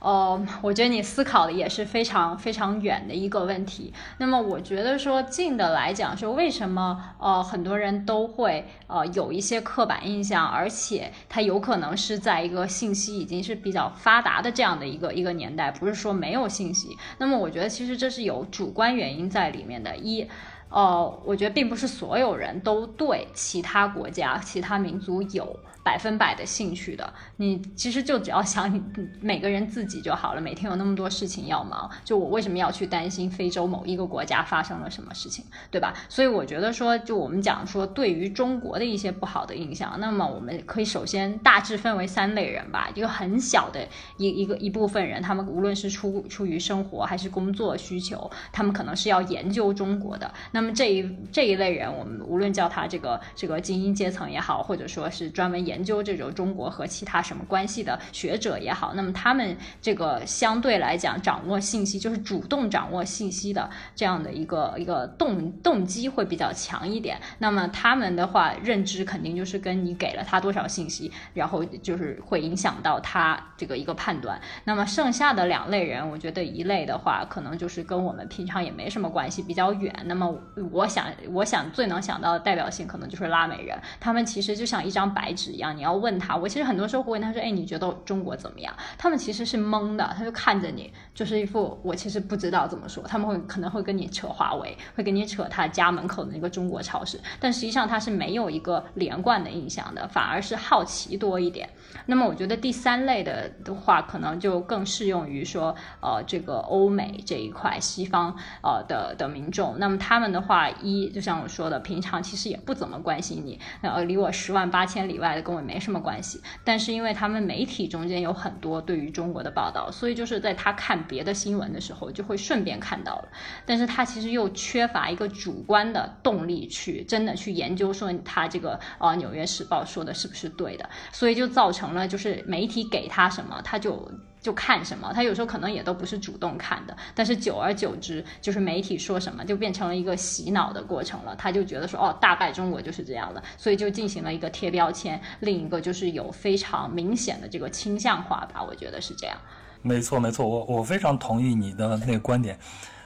呃，我觉得你思考的也是非常非常远的一个问题。那么，我觉得说近的来讲，说为什么呃很多人都会呃有一些刻板印象，而且它有可能是在一个信息已经是比较发达的这样的一个一个年代，不是说没有信息。那么，我觉得其实这是有主观原因在里面的。一，呃，我觉得并不是所有人都对其他国家、其他民族有。百分百的兴趣的，你其实就只要想你每个人自己就好了。每天有那么多事情要忙，就我为什么要去担心非洲某一个国家发生了什么事情，对吧？所以我觉得说，就我们讲说对于中国的一些不好的印象，那么我们可以首先大致分为三类人吧。一个很小的一一个一部分人，他们无论是出出于生活还是工作需求，他们可能是要研究中国的。那么这一这一类人，我们无论叫他这个这个精英阶层也好，或者说是专门研研究这种中国和其他什么关系的学者也好，那么他们这个相对来讲掌握信息，就是主动掌握信息的这样的一个一个动动机会比较强一点。那么他们的话，认知肯定就是跟你给了他多少信息，然后就是会影响到他这个一个判断。那么剩下的两类人，我觉得一类的话，可能就是跟我们平常也没什么关系，比较远。那么我想，我想最能想到的代表性，可能就是拉美人，他们其实就像一张白纸样。你要问他，我其实很多时候会问他说：“哎，你觉得中国怎么样？”他们其实是懵的，他就看着你，就是一副我其实不知道怎么说。他们会可能会跟你扯华为，会跟你扯他家门口的那个中国超市，但实际上他是没有一个连贯的印象的，反而是好奇多一点。那么我觉得第三类的的话，可能就更适用于说，呃，这个欧美这一块西方呃的的民众。那么他们的话，一就像我说的，平常其实也不怎么关心你，呃，离我十万八千里外的跟我没什么关系。但是因为他们媒体中间有很多对于中国的报道，所以就是在他看别的新闻的时候，就会顺便看到了。但是他其实又缺乏一个主观的动力去真的去研究说他这个呃《纽约时报》说的是不是对的，所以就造成。成了就是媒体给他什么，他就就看什么。他有时候可能也都不是主动看的，但是久而久之，就是媒体说什么，就变成了一个洗脑的过程了。他就觉得说，哦，大概中国就是这样的，所以就进行了一个贴标签。另一个就是有非常明显的这个倾向化吧，我觉得是这样。没错，没错，我我非常同意你的那个观点。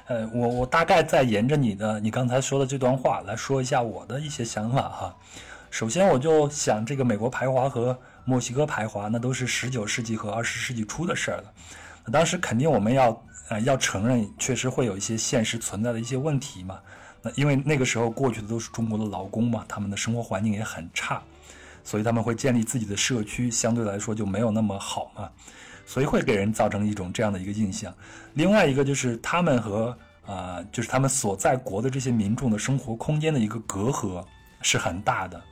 呃，我我大概再沿着你的你刚才说的这段话来说一下我的一些想法哈。首先，我就想这个美国排华和墨西哥排华，那都是十九世纪和二十世纪初的事儿了。那当时肯定我们要呃要承认，确实会有一些现实存在的一些问题嘛。那因为那个时候过去的都是中国的劳工嘛，他们的生活环境也很差，所以他们会建立自己的社区，相对来说就没有那么好嘛，所以会给人造成一种这样的一个印象。另外一个就是他们和啊，就是他们所在国的这些民众的生活空间的一个隔阂是很大的。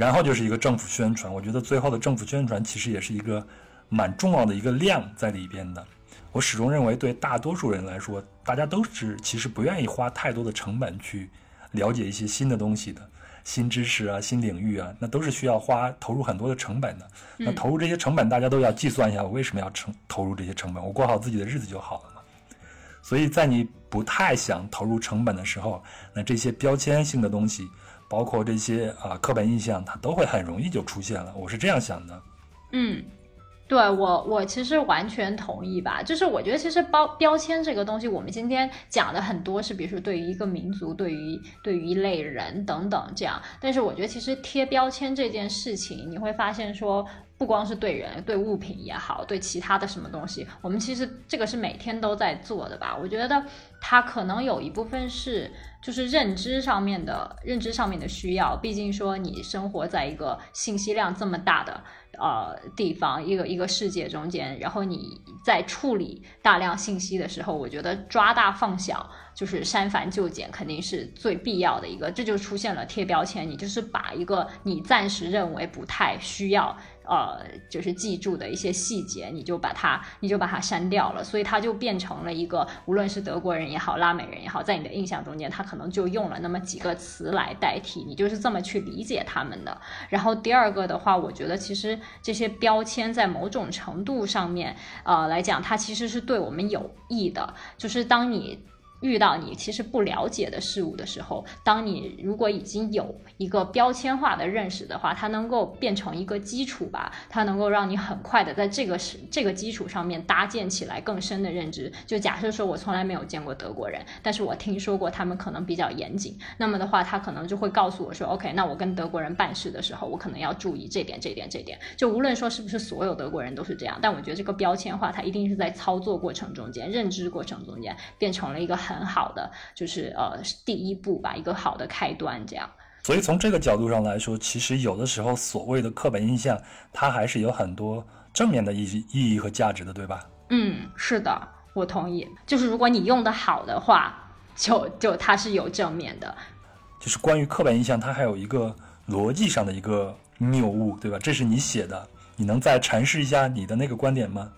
然后就是一个政府宣传，我觉得最后的政府宣传其实也是一个蛮重要的一个量在里边的。我始终认为，对大多数人来说，大家都是其实不愿意花太多的成本去了解一些新的东西的，新知识啊、新领域啊，那都是需要花投入很多的成本的。那投入这些成本，大家都要计算一下，我为什么要成投入这些成本？我过好自己的日子就好了嘛。所以在你不太想投入成本的时候，那这些标签性的东西。包括这些啊刻板印象，它都会很容易就出现了。我是这样想的。嗯，对我我其实完全同意吧。就是我觉得其实包标签这个东西，我们今天讲的很多是，比如说对于一个民族、对于对于一类人等等这样。但是我觉得其实贴标签这件事情，你会发现说。不光是对人、对物品也好，对其他的什么东西，我们其实这个是每天都在做的吧？我觉得它可能有一部分是就是认知上面的认知上面的需要。毕竟说你生活在一个信息量这么大的呃地方，一个一个世界中间，然后你在处理大量信息的时候，我觉得抓大放小，就是删繁就简，肯定是最必要的一个。这就出现了贴标签，你就是把一个你暂时认为不太需要。呃，就是记住的一些细节，你就把它，你就把它删掉了，所以它就变成了一个，无论是德国人也好，拉美人也好，在你的印象中间，他可能就用了那么几个词来代替，你就是这么去理解他们的。然后第二个的话，我觉得其实这些标签在某种程度上面，呃来讲，它其实是对我们有益的，就是当你。遇到你其实不了解的事物的时候，当你如果已经有一个标签化的认识的话，它能够变成一个基础吧，它能够让你很快的在这个是这个基础上面搭建起来更深的认知。就假设说我从来没有见过德国人，但是我听说过他们可能比较严谨，那么的话，他可能就会告诉我说，OK，那我跟德国人办事的时候，我可能要注意这点、这点、这点。就无论说是不是所有德国人都是这样，但我觉得这个标签化，它一定是在操作过程中间、认知过程中间变成了一个。很好的，就是呃第一步吧，一个好的开端，这样。所以从这个角度上来说，其实有的时候所谓的刻板印象，它还是有很多正面的意意义和价值的，对吧？嗯，是的，我同意。就是如果你用的好的话，就就它是有正面的。就是关于刻板印象，它还有一个逻辑上的一个谬误，对吧？这是你写的，你能再阐释一下你的那个观点吗？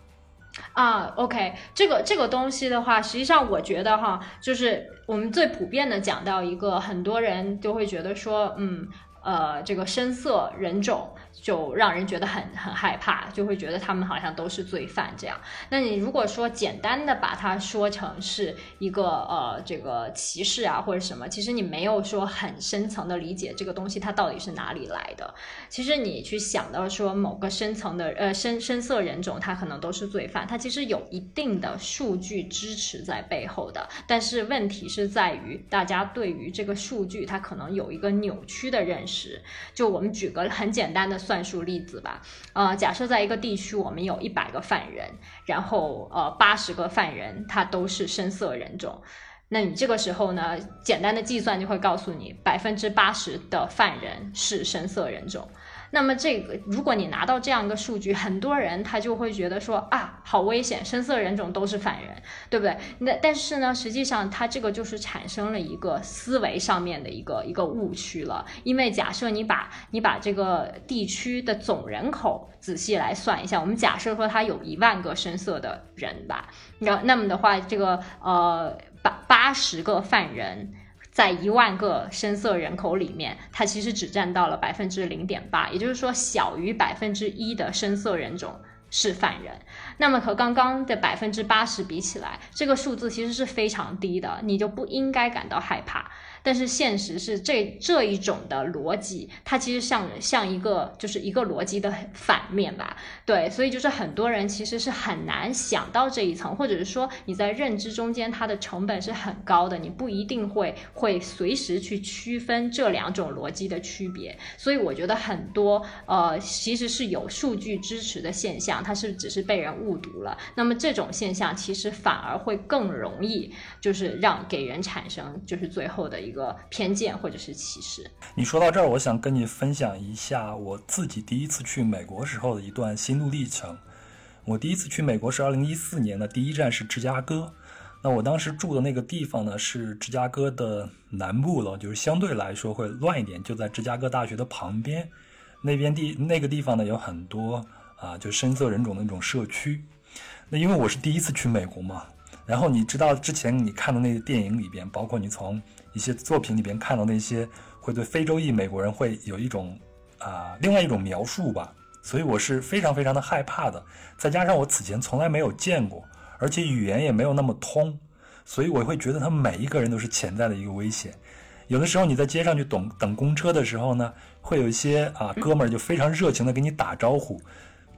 啊，OK，这个这个东西的话，实际上我觉得哈，就是我们最普遍的讲到一个，很多人就会觉得说，嗯。呃，这个深色人种就让人觉得很很害怕，就会觉得他们好像都是罪犯这样。那你如果说简单的把它说成是一个呃这个歧视啊或者什么，其实你没有说很深层的理解这个东西它到底是哪里来的。其实你去想到说某个深层的呃深深色人种，他可能都是罪犯，他其实有一定的数据支持在背后的。但是问题是在于大家对于这个数据，它可能有一个扭曲的认识。就我们举个很简单的算术例子吧，呃，假设在一个地区，我们有一百个犯人，然后呃八十个犯人他都是深色人种，那你这个时候呢，简单的计算就会告诉你，百分之八十的犯人是深色人种。那么这个，如果你拿到这样一个数据，很多人他就会觉得说啊，好危险，深色人种都是犯人，对不对？那但是呢，实际上它这个就是产生了一个思维上面的一个一个误区了。因为假设你把你把这个地区的总人口仔细来算一下，我们假设说它有一万个深色的人吧，那那么的话，这个呃八八十个犯人。在一万个深色人口里面，它其实只占到了百分之零点八，也就是说，小于百分之一的深色人种是犯人。那么和刚刚的百分之八十比起来，这个数字其实是非常低的，你就不应该感到害怕。但是现实是这这一种的逻辑，它其实像像一个就是一个逻辑的反面吧，对，所以就是很多人其实是很难想到这一层，或者是说你在认知中间它的成本是很高的，你不一定会会随时去区分这两种逻辑的区别。所以我觉得很多呃其实是有数据支持的现象，它是只是被人误读了。那么这种现象其实反而会更容易就是让给人产生就是最后的一。一个偏见或者是歧视。你说到这儿，我想跟你分享一下我自己第一次去美国时候的一段心路历程。我第一次去美国是二零一四年的，第一站是芝加哥。那我当时住的那个地方呢，是芝加哥的南部了，就是相对来说会乱一点，就在芝加哥大学的旁边。那边地那个地方呢，有很多啊，就深色人种的那种社区。那因为我是第一次去美国嘛，然后你知道之前你看的那个电影里边，包括你从一些作品里边看到那些会对非洲裔美国人会有一种啊另外一种描述吧，所以我是非常非常的害怕的。再加上我此前从来没有见过，而且语言也没有那么通，所以我会觉得他们每一个人都是潜在的一个危险。有的时候你在街上去等等公车的时候呢，会有一些啊哥们儿就非常热情的给你打招呼。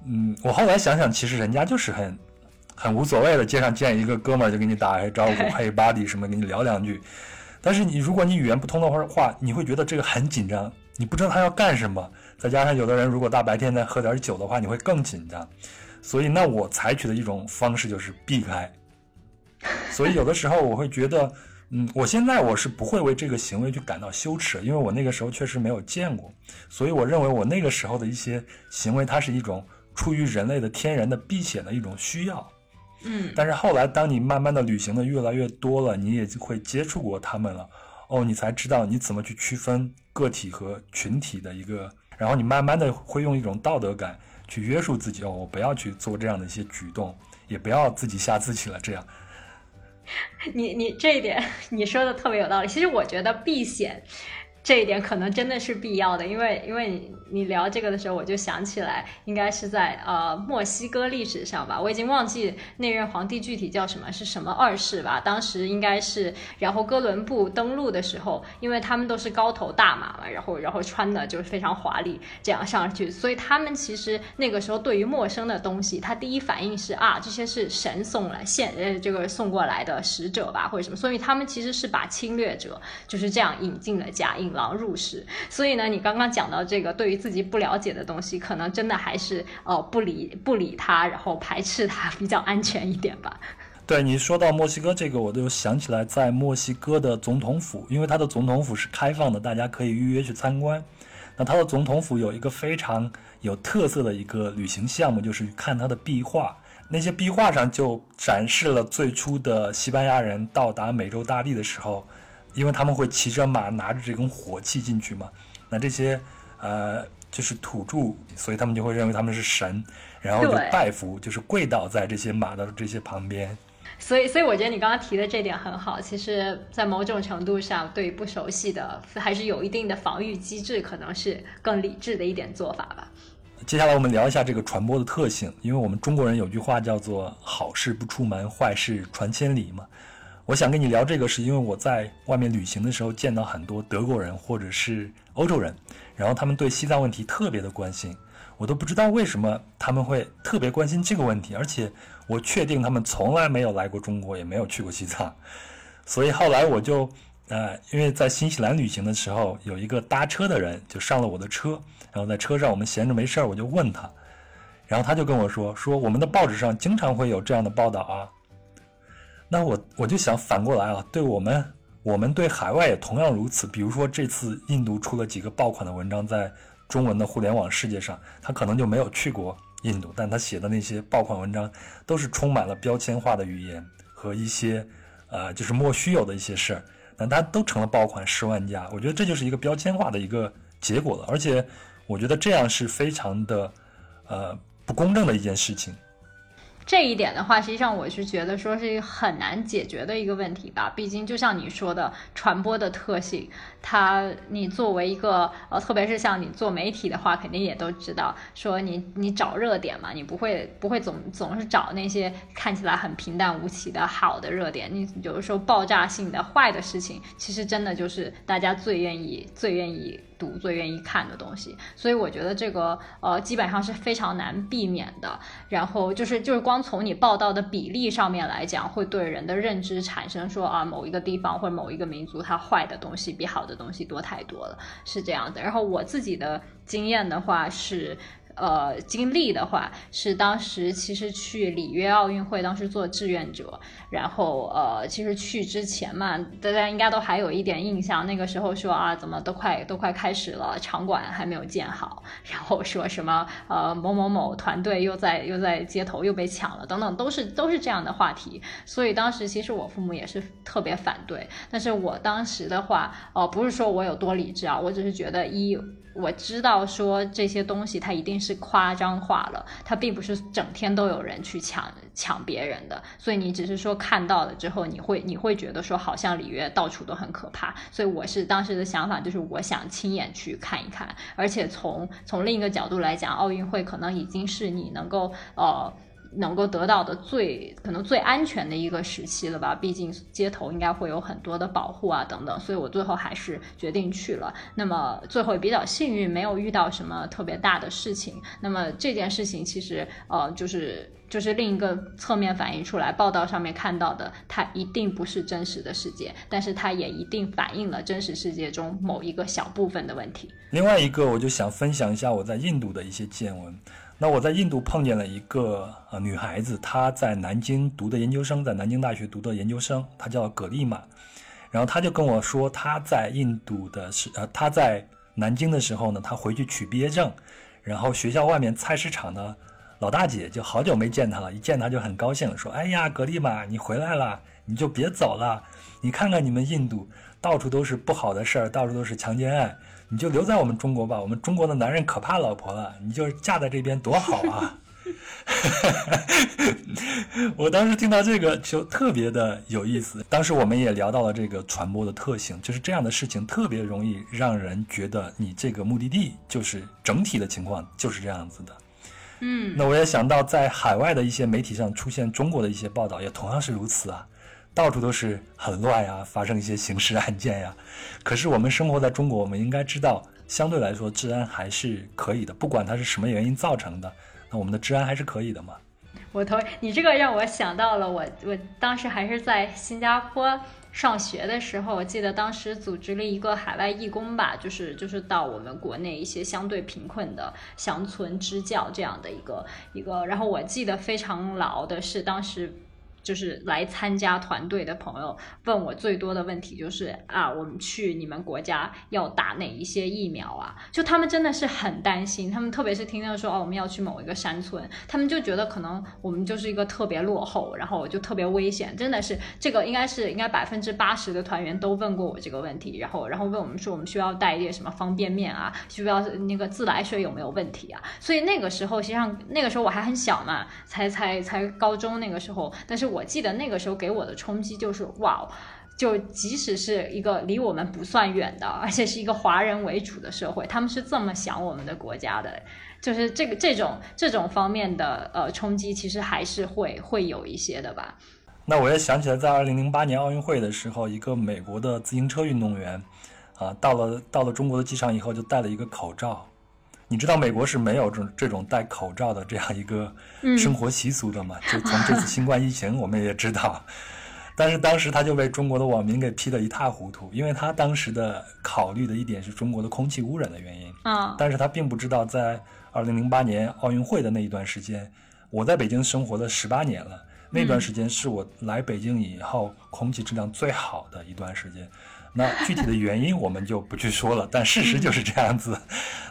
嗯，我后来想想，其实人家就是很很无所谓的，街上见一个哥们儿就给你打个招呼，嘿，buddy 什么，跟你聊两句。但是你如果你语言不通的话话，你会觉得这个很紧张，你不知道他要干什么。再加上有的人如果大白天再喝点酒的话，你会更紧张。所以那我采取的一种方式就是避开。所以有的时候我会觉得，嗯，我现在我是不会为这个行为去感到羞耻，因为我那个时候确实没有见过。所以我认为我那个时候的一些行为，它是一种出于人类的天然的避险的一种需要。嗯，但是后来，当你慢慢的旅行的越来越多了，你也会接触过他们了，哦，你才知道你怎么去区分个体和群体的一个，然后你慢慢的会用一种道德感去约束自己，哦，我不要去做这样的一些举动，也不要自己吓自己了。这样，你你这一点你说的特别有道理。其实我觉得避险。这一点可能真的是必要的，因为因为你你聊这个的时候，我就想起来，应该是在呃墨西哥历史上吧，我已经忘记那任皇帝具体叫什么，是什么二世吧。当时应该是，然后哥伦布登陆的时候，因为他们都是高头大马嘛，然后然后穿的就是非常华丽，这样上去，所以他们其实那个时候对于陌生的东西，他第一反应是啊，这些是神送来现呃这个送过来的使者吧，或者什么，所以他们其实是把侵略者就是这样引进了家，狼入室。所以呢，你刚刚讲到这个，对于自己不了解的东西，可能真的还是呃不理不理他，然后排斥他比较安全一点吧。对你说到墨西哥这个，我就想起来在墨西哥的总统府，因为它的总统府是开放的，大家可以预约去参观。那它的总统府有一个非常有特色的一个旅行项目，就是看它的壁画。那些壁画上就展示了最初的西班牙人到达美洲大地的时候，因为他们会骑着马，拿着这根火器进去嘛。那这些呃就是土著，所以他们就会认为他们是神，然后就拜服，就是跪倒在这些马的这些旁边。所以，所以我觉得你刚刚提的这点很好。其实，在某种程度上，对于不熟悉的，还是有一定的防御机制，可能是更理智的一点做法吧。接下来，我们聊一下这个传播的特性。因为我们中国人有句话叫做“好事不出门，坏事传千里”嘛。我想跟你聊这个，是因为我在外面旅行的时候见到很多德国人或者是欧洲人，然后他们对西藏问题特别的关心。我都不知道为什么他们会特别关心这个问题，而且我确定他们从来没有来过中国，也没有去过西藏。所以后来我就，呃，因为在新西兰旅行的时候，有一个搭车的人就上了我的车，然后在车上我们闲着没事儿，我就问他，然后他就跟我说，说我们的报纸上经常会有这样的报道啊。那我我就想反过来啊，对我们，我们对海外也同样如此。比如说这次印度出了几个爆款的文章在。中文的互联网世界上，他可能就没有去过印度，但他写的那些爆款文章都是充满了标签化的语言和一些，呃，就是莫须有的一些事儿，那他都成了爆款十万加。我觉得这就是一个标签化的一个结果了，而且我觉得这样是非常的，呃，不公正的一件事情。这一点的话，实际上我是觉得说是很难解决的一个问题吧。毕竟就像你说的，传播的特性，它你作为一个呃，特别是像你做媒体的话，肯定也都知道，说你你找热点嘛，你不会不会总总是找那些看起来很平淡无奇的好的热点。你有的时候爆炸性的坏的事情，其实真的就是大家最愿意最愿意。最愿意看的东西，所以我觉得这个呃基本上是非常难避免的。然后就是就是光从你报道的比例上面来讲，会对人的认知产生说啊某一个地方或者某一个民族它坏的东西比好的东西多太多了，是这样的。然后我自己的经验的话是。呃，经历的话是当时其实去里约奥运会，当时做志愿者，然后呃，其实去之前嘛，大家应该都还有一点印象，那个时候说啊，怎么都快都快开始了，场馆还没有建好，然后说什么呃某某某团队又在又在街头又被抢了等等，都是都是这样的话题，所以当时其实我父母也是特别反对，但是我当时的话，哦，不是说我有多理智啊，我只是觉得一。我知道说这些东西它一定是夸张化了，它并不是整天都有人去抢抢别人的，所以你只是说看到了之后，你会你会觉得说好像里约到处都很可怕，所以我是当时的想法就是我想亲眼去看一看，而且从从另一个角度来讲，奥运会可能已经是你能够呃。能够得到的最可能最安全的一个时期了吧？毕竟街头应该会有很多的保护啊等等，所以我最后还是决定去了。那么最后也比较幸运，没有遇到什么特别大的事情。那么这件事情其实呃就是就是另一个侧面反映出来，报道上面看到的它一定不是真实的世界，但是它也一定反映了真实世界中某一个小部分的问题。另外一个，我就想分享一下我在印度的一些见闻。那我在印度碰见了一个呃女孩子，她在南京读的研究生，在南京大学读的研究生，她叫葛丽玛。然后她就跟我说，她在印度的时呃她在南京的时候呢，她回去取毕业证，然后学校外面菜市场呢老大姐就好久没见她了，一见她就很高兴，说：“哎呀，葛丽玛，你回来了，你就别走了，你看看你们印度到处都是不好的事儿，到处都是强奸案。”你就留在我们中国吧，我们中国的男人可怕老婆了，你就嫁在这边多好啊！我当时听到这个就特别的有意思。当时我们也聊到了这个传播的特性，就是这样的事情特别容易让人觉得你这个目的地就是整体的情况就是这样子的。嗯，那我也想到在海外的一些媒体上出现中国的一些报道，也同样是如此啊，到处都是很乱呀，发生一些刑事案件呀。可是我们生活在中国，我们应该知道，相对来说治安还是可以的，不管它是什么原因造成的。那我们的治安还是可以的嘛？我同意你这个让我想到了我我当时还是在新加坡上学的时候，我记得当时组织了一个海外义工吧，就是就是到我们国内一些相对贫困的乡村支教这样的一个一个，然后我记得非常牢的是当时。就是来参加团队的朋友问我最多的问题就是啊，我们去你们国家要打哪一些疫苗啊？就他们真的是很担心，他们特别是听到说哦我们要去某一个山村，他们就觉得可能我们就是一个特别落后，然后就特别危险。真的是这个应该是应该百分之八十的团员都问过我这个问题，然后然后问我们说我们需要带一点什么方便面啊，需要那个自来水有没有问题啊？所以那个时候实际上那个时候我还很小嘛，才才才高中那个时候，但是。我记得那个时候给我的冲击就是哇，就即使是一个离我们不算远的，而且是一个华人为主的社会，他们是这么想我们的国家的，就是这个这种这种方面的呃冲击，其实还是会会有一些的吧。那我也想起来，在二零零八年奥运会的时候，一个美国的自行车运动员啊，到了到了中国的机场以后，就戴了一个口罩。你知道美国是没有这种这种戴口罩的这样一个生活习俗的嘛？就从这次新冠疫情，我们也知道。但是当时他就被中国的网民给批得一塌糊涂，因为他当时的考虑的一点是中国的空气污染的原因。啊！但是他并不知道，在二零零八年奥运会的那一段时间，我在北京生活了十八年了，那段时间是我来北京以后空气质量最好的一段时间。那具体的原因我们就不去说了，但事实就是这样子。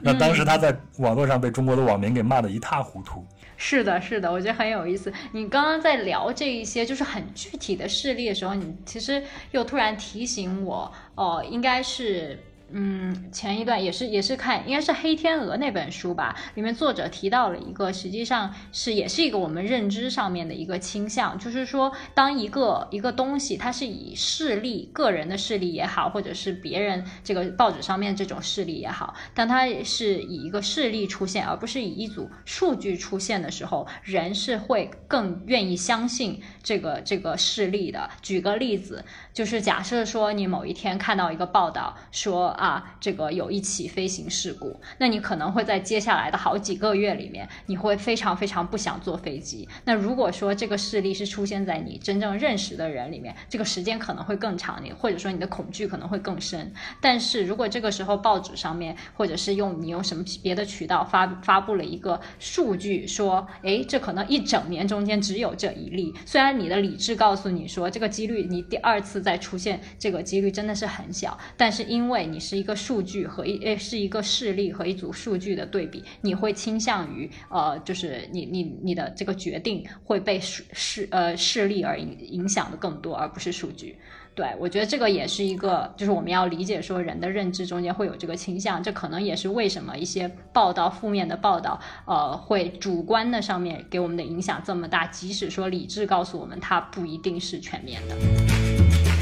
那当时他在网络上被中国的网民给骂得一塌糊涂。是的，是的，我觉得很有意思。你刚刚在聊这一些就是很具体的事例的时候，你其实又突然提醒我，哦，应该是。嗯，前一段也是也是看，应该是《黑天鹅》那本书吧，里面作者提到了一个，实际上是也是一个我们认知上面的一个倾向，就是说，当一个一个东西它是以势力、个人的势力也好，或者是别人这个报纸上面这种势力也好，当它是以一个势力出现，而不是以一组数据出现的时候，人是会更愿意相信这个这个势力的。举个例子，就是假设说你某一天看到一个报道说。啊，这个有一起飞行事故，那你可能会在接下来的好几个月里面，你会非常非常不想坐飞机。那如果说这个事例是出现在你真正认识的人里面，这个时间可能会更长，你或者说你的恐惧可能会更深。但是如果这个时候报纸上面，或者是用你用什么别的渠道发发布了一个数据，说，诶，这可能一整年中间只有这一例，虽然你的理智告诉你说这个几率，你第二次再出现这个几率真的是很小，但是因为你是。一个数据和一诶，是一个事例和一组数据的对比，你会倾向于呃，就是你你你的这个决定会被事事呃事例而影影响的更多，而不是数据。对我觉得这个也是一个，就是我们要理解说人的认知中间会有这个倾向，这可能也是为什么一些报道负面的报道，呃，会主观的上面给我们的影响这么大，即使说理智告诉我们它不一定是全面的。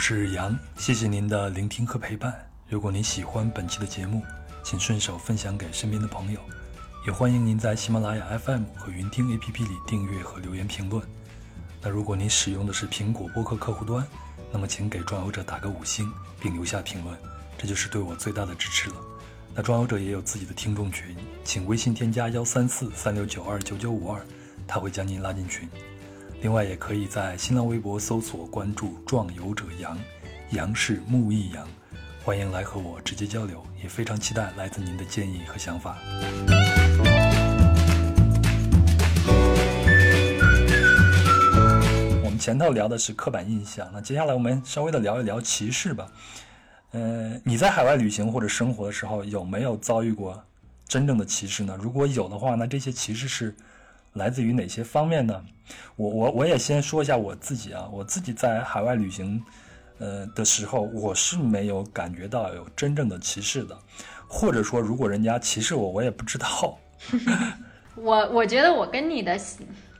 我是杨，谢谢您的聆听和陪伴。如果您喜欢本期的节目，请顺手分享给身边的朋友，也欢迎您在喜马拉雅 FM 和云听 APP 里订阅和留言评论。那如果您使用的是苹果播客客户端，那么请给壮游者打个五星并留下评论，这就是对我最大的支持了。那壮游者也有自己的听众群，请微信添加幺三四三六九二九九五二，他会将您拉进群。另外，也可以在新浪微博搜索关注“壮游者杨”，杨是木易杨，欢迎来和我直接交流，也非常期待来自您的建议和想法。我们前头聊的是刻板印象，那接下来我们稍微的聊一聊歧视吧。呃，你在海外旅行或者生活的时候，有没有遭遇过真正的歧视呢？如果有的话，那这些歧视是？来自于哪些方面呢？我我我也先说一下我自己啊，我自己在海外旅行，呃的时候，我是没有感觉到有真正的歧视的，或者说，如果人家歧视我，我也不知道。我我觉得我跟你的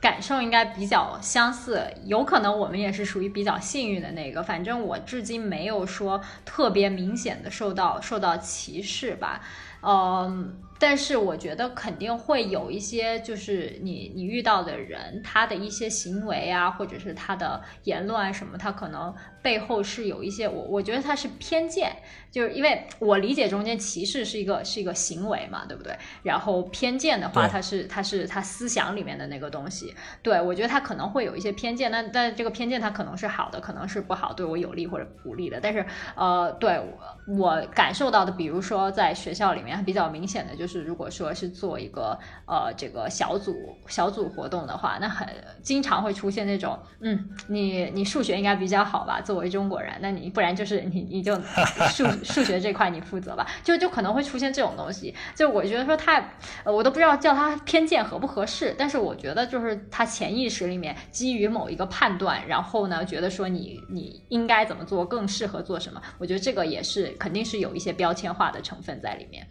感受应该比较相似，有可能我们也是属于比较幸运的那个。反正我至今没有说特别明显的受到受到歧视吧，嗯。但是我觉得肯定会有一些，就是你你遇到的人，他的一些行为啊，或者是他的言论啊什么，他可能背后是有一些，我我觉得他是偏见，就是因为我理解中间歧视是一个是一个行为嘛，对不对？然后偏见的话，它是它是他思想里面的那个东西，对我觉得他可能会有一些偏见，那但这个偏见它可能是好的，可能是不好，对我有利或者不利的。但是呃，对我我感受到的，比如说在学校里面比较明显的就是。是，如果说是做一个呃这个小组小组活动的话，那很经常会出现那种，嗯，你你数学应该比较好吧？作为中国人，那你不然就是你你就 数数学这块你负责吧，就就可能会出现这种东西。就我觉得说他，我都不知道叫他偏见合不合适，但是我觉得就是他潜意识里面基于某一个判断，然后呢觉得说你你应该怎么做更适合做什么，我觉得这个也是肯定是有一些标签化的成分在里面。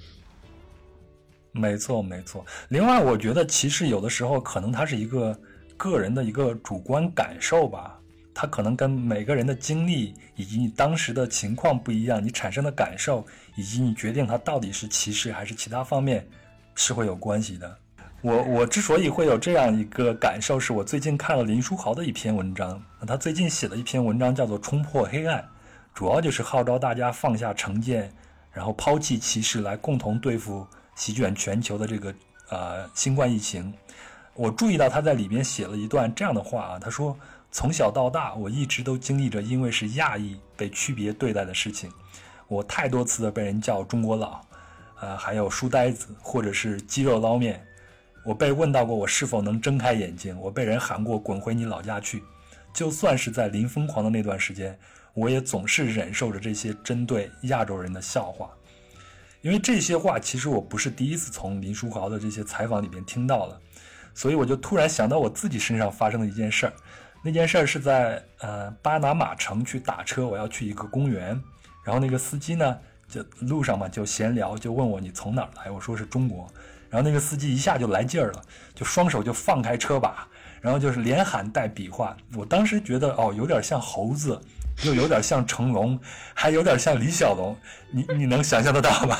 没错，没错。另外，我觉得其实有的时候可能他是一个个人的一个主观感受吧，它可能跟每个人的经历以及你当时的情况不一样，你产生的感受以及你决定它到底是歧视还是其他方面是会有关系的。我我之所以会有这样一个感受，是我最近看了林书豪的一篇文章，他最近写了一篇文章叫做《冲破黑暗》，主要就是号召大家放下成见，然后抛弃歧视，来共同对付。席卷全球的这个呃新冠疫情，我注意到他在里边写了一段这样的话啊，他说：“从小到大，我一直都经历着因为是亚裔被区别对待的事情。我太多次的被人叫中国佬，呃，还有书呆子，或者是鸡肉捞面。我被问到过我是否能睁开眼睛，我被人喊过滚回你老家去。就算是在林疯狂的那段时间，我也总是忍受着这些针对亚洲人的笑话。”因为这些话其实我不是第一次从林书豪的这些采访里边听到了，所以我就突然想到我自己身上发生的一件事儿。那件事儿是在呃巴拿马城去打车，我要去一个公园，然后那个司机呢就路上嘛就闲聊，就问我你从哪儿来，我说是中国，然后那个司机一下就来劲儿了，就双手就放开车把，然后就是连喊带比划，我当时觉得哦有点像猴子。又有点像成龙，还有点像李小龙，你你能想象得到吗？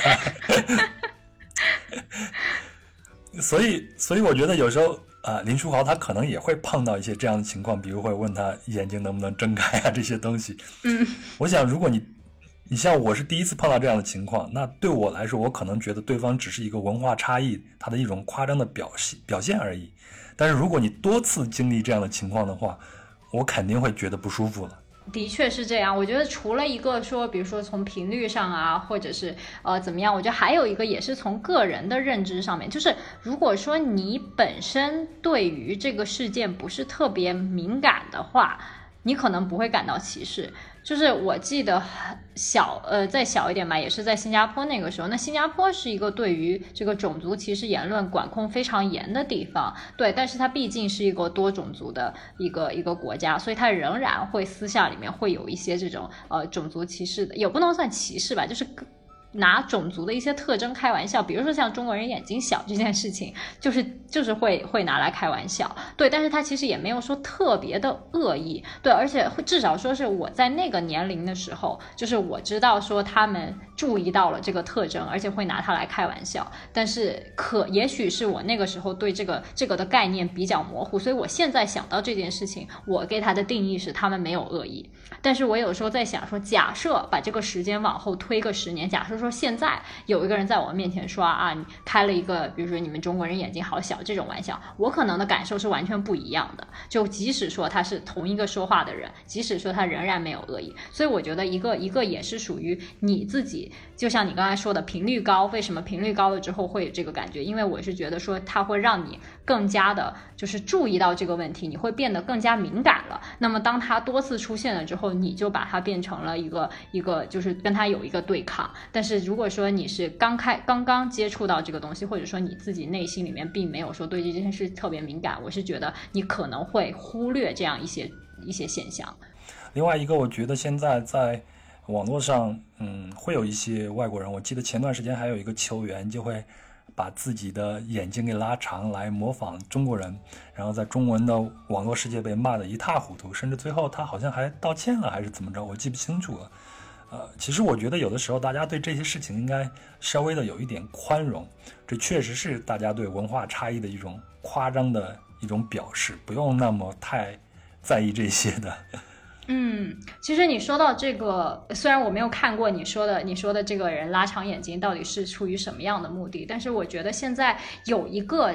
所以，所以我觉得有时候啊，林书豪他可能也会碰到一些这样的情况，比如会问他眼睛能不能睁开啊这些东西。嗯，我想如果你你像我是第一次碰到这样的情况，那对我来说，我可能觉得对方只是一个文化差异，他的一种夸张的表现表现而已。但是如果你多次经历这样的情况的话，我肯定会觉得不舒服了。的确是这样，我觉得除了一个说，比如说从频率上啊，或者是呃怎么样，我觉得还有一个也是从个人的认知上面，就是如果说你本身对于这个事件不是特别敏感的话，你可能不会感到歧视。就是我记得小呃再小一点吧，也是在新加坡那个时候。那新加坡是一个对于这个种族歧视言论管控非常严的地方，对，但是它毕竟是一个多种族的一个一个国家，所以它仍然会私下里面会有一些这种呃种族歧视的，也不能算歧视吧，就是。拿种族的一些特征开玩笑，比如说像中国人眼睛小这件事情，就是就是会会拿来开玩笑，对，但是他其实也没有说特别的恶意，对，而且至少说是我在那个年龄的时候，就是我知道说他们注意到了这个特征，而且会拿它来开玩笑，但是可也许是我那个时候对这个这个的概念比较模糊，所以我现在想到这件事情，我给他的定义是他们没有恶意，但是我有时候在想说，假设把这个时间往后推个十年，假设。说现在有一个人在我面前说啊，你开了一个，比如说你们中国人眼睛好小这种玩笑，我可能的感受是完全不一样的。就即使说他是同一个说话的人，即使说他仍然没有恶意，所以我觉得一个一个也是属于你自己。就像你刚才说的，频率高，为什么频率高了之后会有这个感觉？因为我是觉得说它会让你更加的，就是注意到这个问题，你会变得更加敏感了。那么当它多次出现了之后，你就把它变成了一个一个，就是跟它有一个对抗。但是如果说你是刚开刚刚接触到这个东西，或者说你自己内心里面并没有说对这件事特别敏感，我是觉得你可能会忽略这样一些一些现象。另外一个，我觉得现在在网络上，嗯，会有一些外国人。我记得前段时间还有一个球员就会把自己的眼睛给拉长来模仿中国人，然后在中文的网络世界被骂得一塌糊涂，甚至最后他好像还道歉了，还是怎么着，我记不清楚了。呃，其实我觉得有的时候大家对这些事情应该稍微的有一点宽容，这确实是大家对文化差异的一种夸张的一种表示，不用那么太在意这些的。嗯，其实你说到这个，虽然我没有看过你说的，你说的这个人拉长眼睛到底是出于什么样的目的，但是我觉得现在有一个。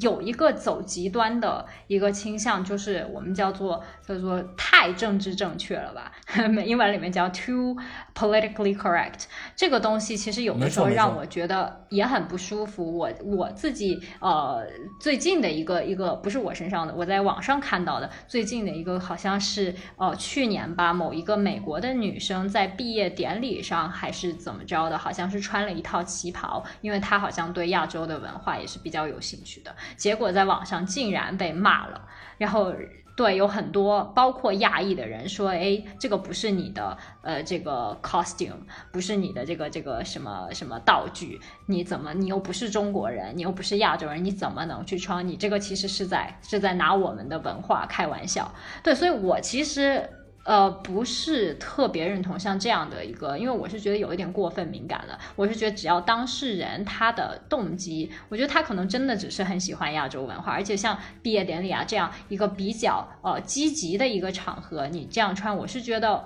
有一个走极端的一个倾向，就是我们叫做叫做太政治正确了吧？英文里面叫 too politically correct。这个东西其实有的时候让我觉得也很不舒服。我我自己呃最近的一个一个不是我身上的，我在网上看到的最近的一个好像是呃去年吧，某一个美国的女生在毕业典礼上还是怎么着的，好像是穿了一套旗袍，因为她好像对亚洲的文化也是比较有兴趣的。结果在网上竟然被骂了，然后对有很多包括亚裔的人说，哎，这个不是你的，呃，这个 costume 不是你的这个这个什么什么道具，你怎么你又不是中国人，你又不是亚洲人，你怎么能去穿？你这个其实是在是在拿我们的文化开玩笑。对，所以我其实。呃，不是特别认同像这样的一个，因为我是觉得有一点过分敏感了。我是觉得只要当事人他的动机，我觉得他可能真的只是很喜欢亚洲文化，而且像毕业典礼啊这样一个比较呃积极的一个场合，你这样穿，我是觉得。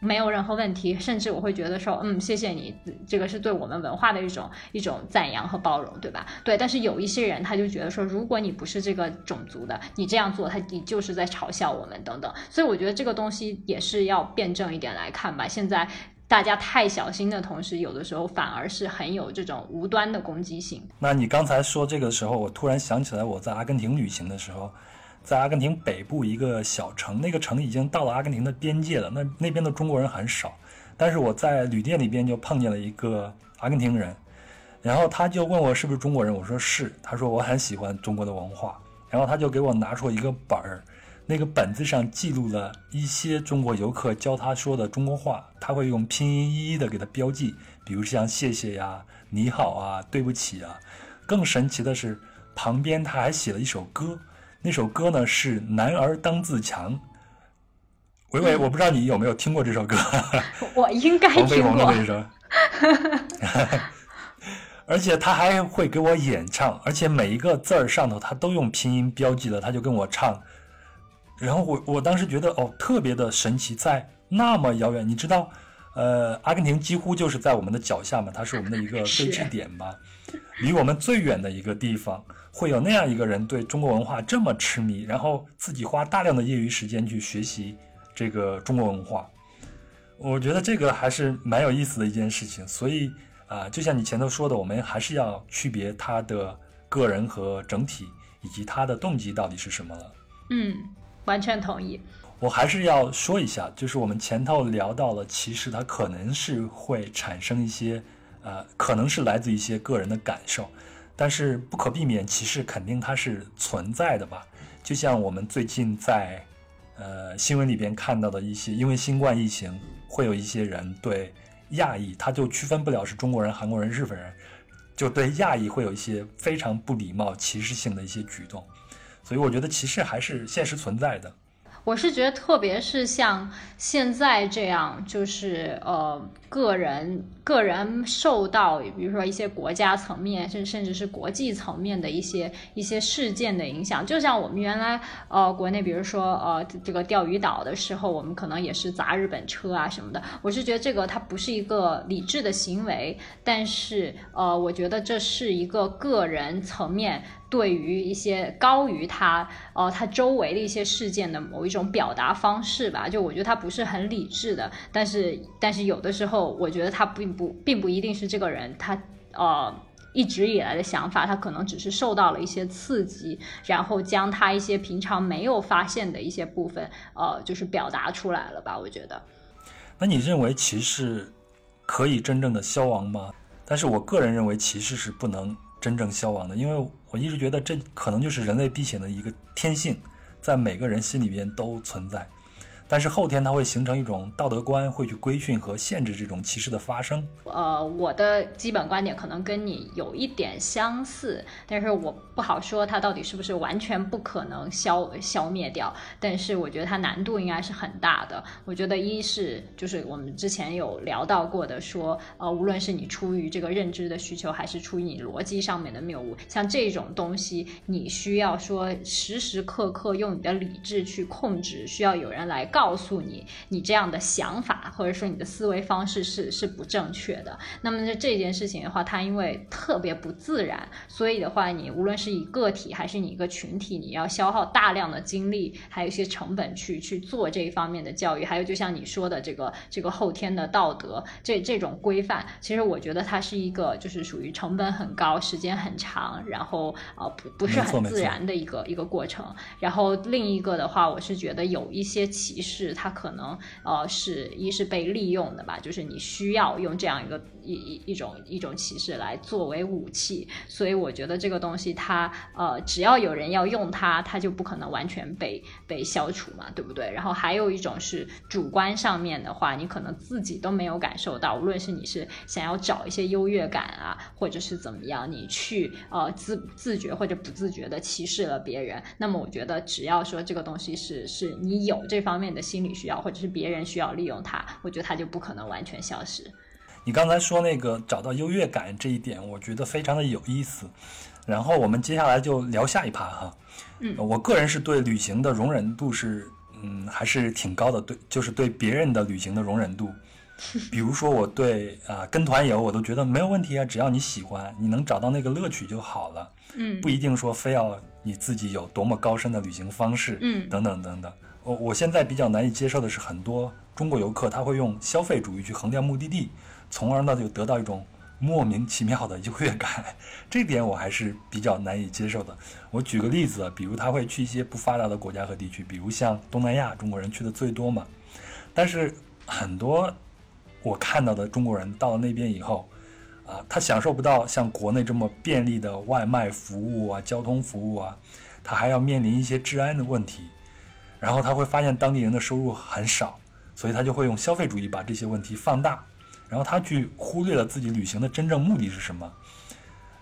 没有任何问题，甚至我会觉得说，嗯，谢谢你，这个是对我们文化的一种一种赞扬和包容，对吧？对，但是有一些人他就觉得说，如果你不是这个种族的，你这样做，他你就是在嘲笑我们等等。所以我觉得这个东西也是要辩证一点来看吧。现在大家太小心的同时，有的时候反而是很有这种无端的攻击性。那你刚才说这个时候，我突然想起来我在阿根廷旅行的时候。在阿根廷北部一个小城，那个城已经到了阿根廷的边界了。那那边的中国人很少，但是我在旅店里边就碰见了一个阿根廷人，然后他就问我是不是中国人，我说是。他说我很喜欢中国的文化，然后他就给我拿出一个本儿，那个本子上记录了一些中国游客教他说的中国话，他会用拼音一一的给他标记，比如像谢谢呀、你好啊、对不起啊。更神奇的是，旁边他还写了一首歌。那首歌呢是《男儿当自强》。伟伟，我不知道你有没有听过这首歌。我应该听过。黄飞鸿的而且他还会给我演唱，而且每一个字儿上头他都用拼音标记了，他就跟我唱。然后我我当时觉得哦，特别的神奇，在那么遥远，你知道，呃，阿根廷几乎就是在我们的脚下嘛，它是我们的一个 对峙点吧，离我们最远的一个地方。会有那样一个人对中国文化这么痴迷，然后自己花大量的业余时间去学习这个中国文化，我觉得这个还是蛮有意思的一件事情。所以啊，就像你前头说的，我们还是要区别他的个人和整体，以及他的动机到底是什么了。嗯，完全同意。我还是要说一下，就是我们前头聊到了，其实它可能是会产生一些，呃，可能是来自一些个人的感受。但是不可避免，歧视肯定它是存在的吧？就像我们最近在，呃新闻里边看到的一些，因为新冠疫情，会有一些人对亚裔，他就区分不了是中国人、韩国人、日本人，就对亚裔会有一些非常不礼貌、歧视性的一些举动。所以我觉得歧视还是现实存在的。我是觉得，特别是像现在这样，就是呃，个人个人受到，比如说一些国家层面，甚甚至是国际层面的一些一些事件的影响。就像我们原来呃，国内比如说呃，这个钓鱼岛的时候，我们可能也是砸日本车啊什么的。我是觉得这个它不是一个理智的行为，但是呃，我觉得这是一个个人层面。对于一些高于他，呃，他周围的一些事件的某一种表达方式吧，就我觉得他不是很理智的，但是，但是有的时候，我觉得他并不，并不一定是这个人，他，呃，一直以来的想法，他可能只是受到了一些刺激，然后将他一些平常没有发现的一些部分，呃，就是表达出来了吧？我觉得。那你认为歧视可以真正的消亡吗？但是我个人认为歧视是不能。真正消亡的，因为我一直觉得这可能就是人类避险的一个天性，在每个人心里边都存在。但是后天它会形成一种道德观，会去规训和限制这种歧视的发生。呃，我的基本观点可能跟你有一点相似，但是我不好说它到底是不是完全不可能消消灭掉。但是我觉得它难度应该是很大的。我觉得一是就是我们之前有聊到过的，说呃，无论是你出于这个认知的需求，还是出于你逻辑上面的谬误，像这种东西，你需要说时时刻刻用你的理智去控制，需要有人来。告诉你，你这样的想法或者说你的思维方式是是不正确的。那么这这件事情的话，它因为特别不自然，所以的话，你无论是以个体还是你一个群体，你要消耗大量的精力，还有一些成本去去做这一方面的教育。还有就像你说的这个这个后天的道德这这种规范，其实我觉得它是一个就是属于成本很高、时间很长，然后呃不不是很自然的一个一个过程。然后另一个的话，我是觉得有一些歧视。是它可能呃是一是被利用的吧，就是你需要用这样一个一一一种一种歧视来作为武器，所以我觉得这个东西它呃只要有人要用它，它就不可能完全被被消除嘛，对不对？然后还有一种是主观上面的话，你可能自己都没有感受到，无论是你是想要找一些优越感啊，或者是怎么样，你去呃自自觉或者不自觉的歧视了别人，那么我觉得只要说这个东西是是你有这方面的。心理需要，或者是别人需要利用它，我觉得它就不可能完全消失。你刚才说那个找到优越感这一点，我觉得非常的有意思。然后我们接下来就聊下一趴哈。嗯，我个人是对旅行的容忍度是，嗯，还是挺高的。对，就是对别人的旅行的容忍度。比如说我对啊跟团游，我都觉得没有问题啊，只要你喜欢，你能找到那个乐趣就好了。嗯，不一定说非要你自己有多么高深的旅行方式。嗯，等等等等。我我现在比较难以接受的是，很多中国游客他会用消费主义去衡量目的地，从而呢就得到一种莫名其妙的优越感，这点我还是比较难以接受的。我举个例子，比如他会去一些不发达的国家和地区，比如像东南亚，中国人去的最多嘛。但是很多我看到的中国人到了那边以后，啊，他享受不到像国内这么便利的外卖服务啊、交通服务啊，他还要面临一些治安的问题。然后他会发现当地人的收入很少，所以他就会用消费主义把这些问题放大，然后他去忽略了自己旅行的真正目的是什么，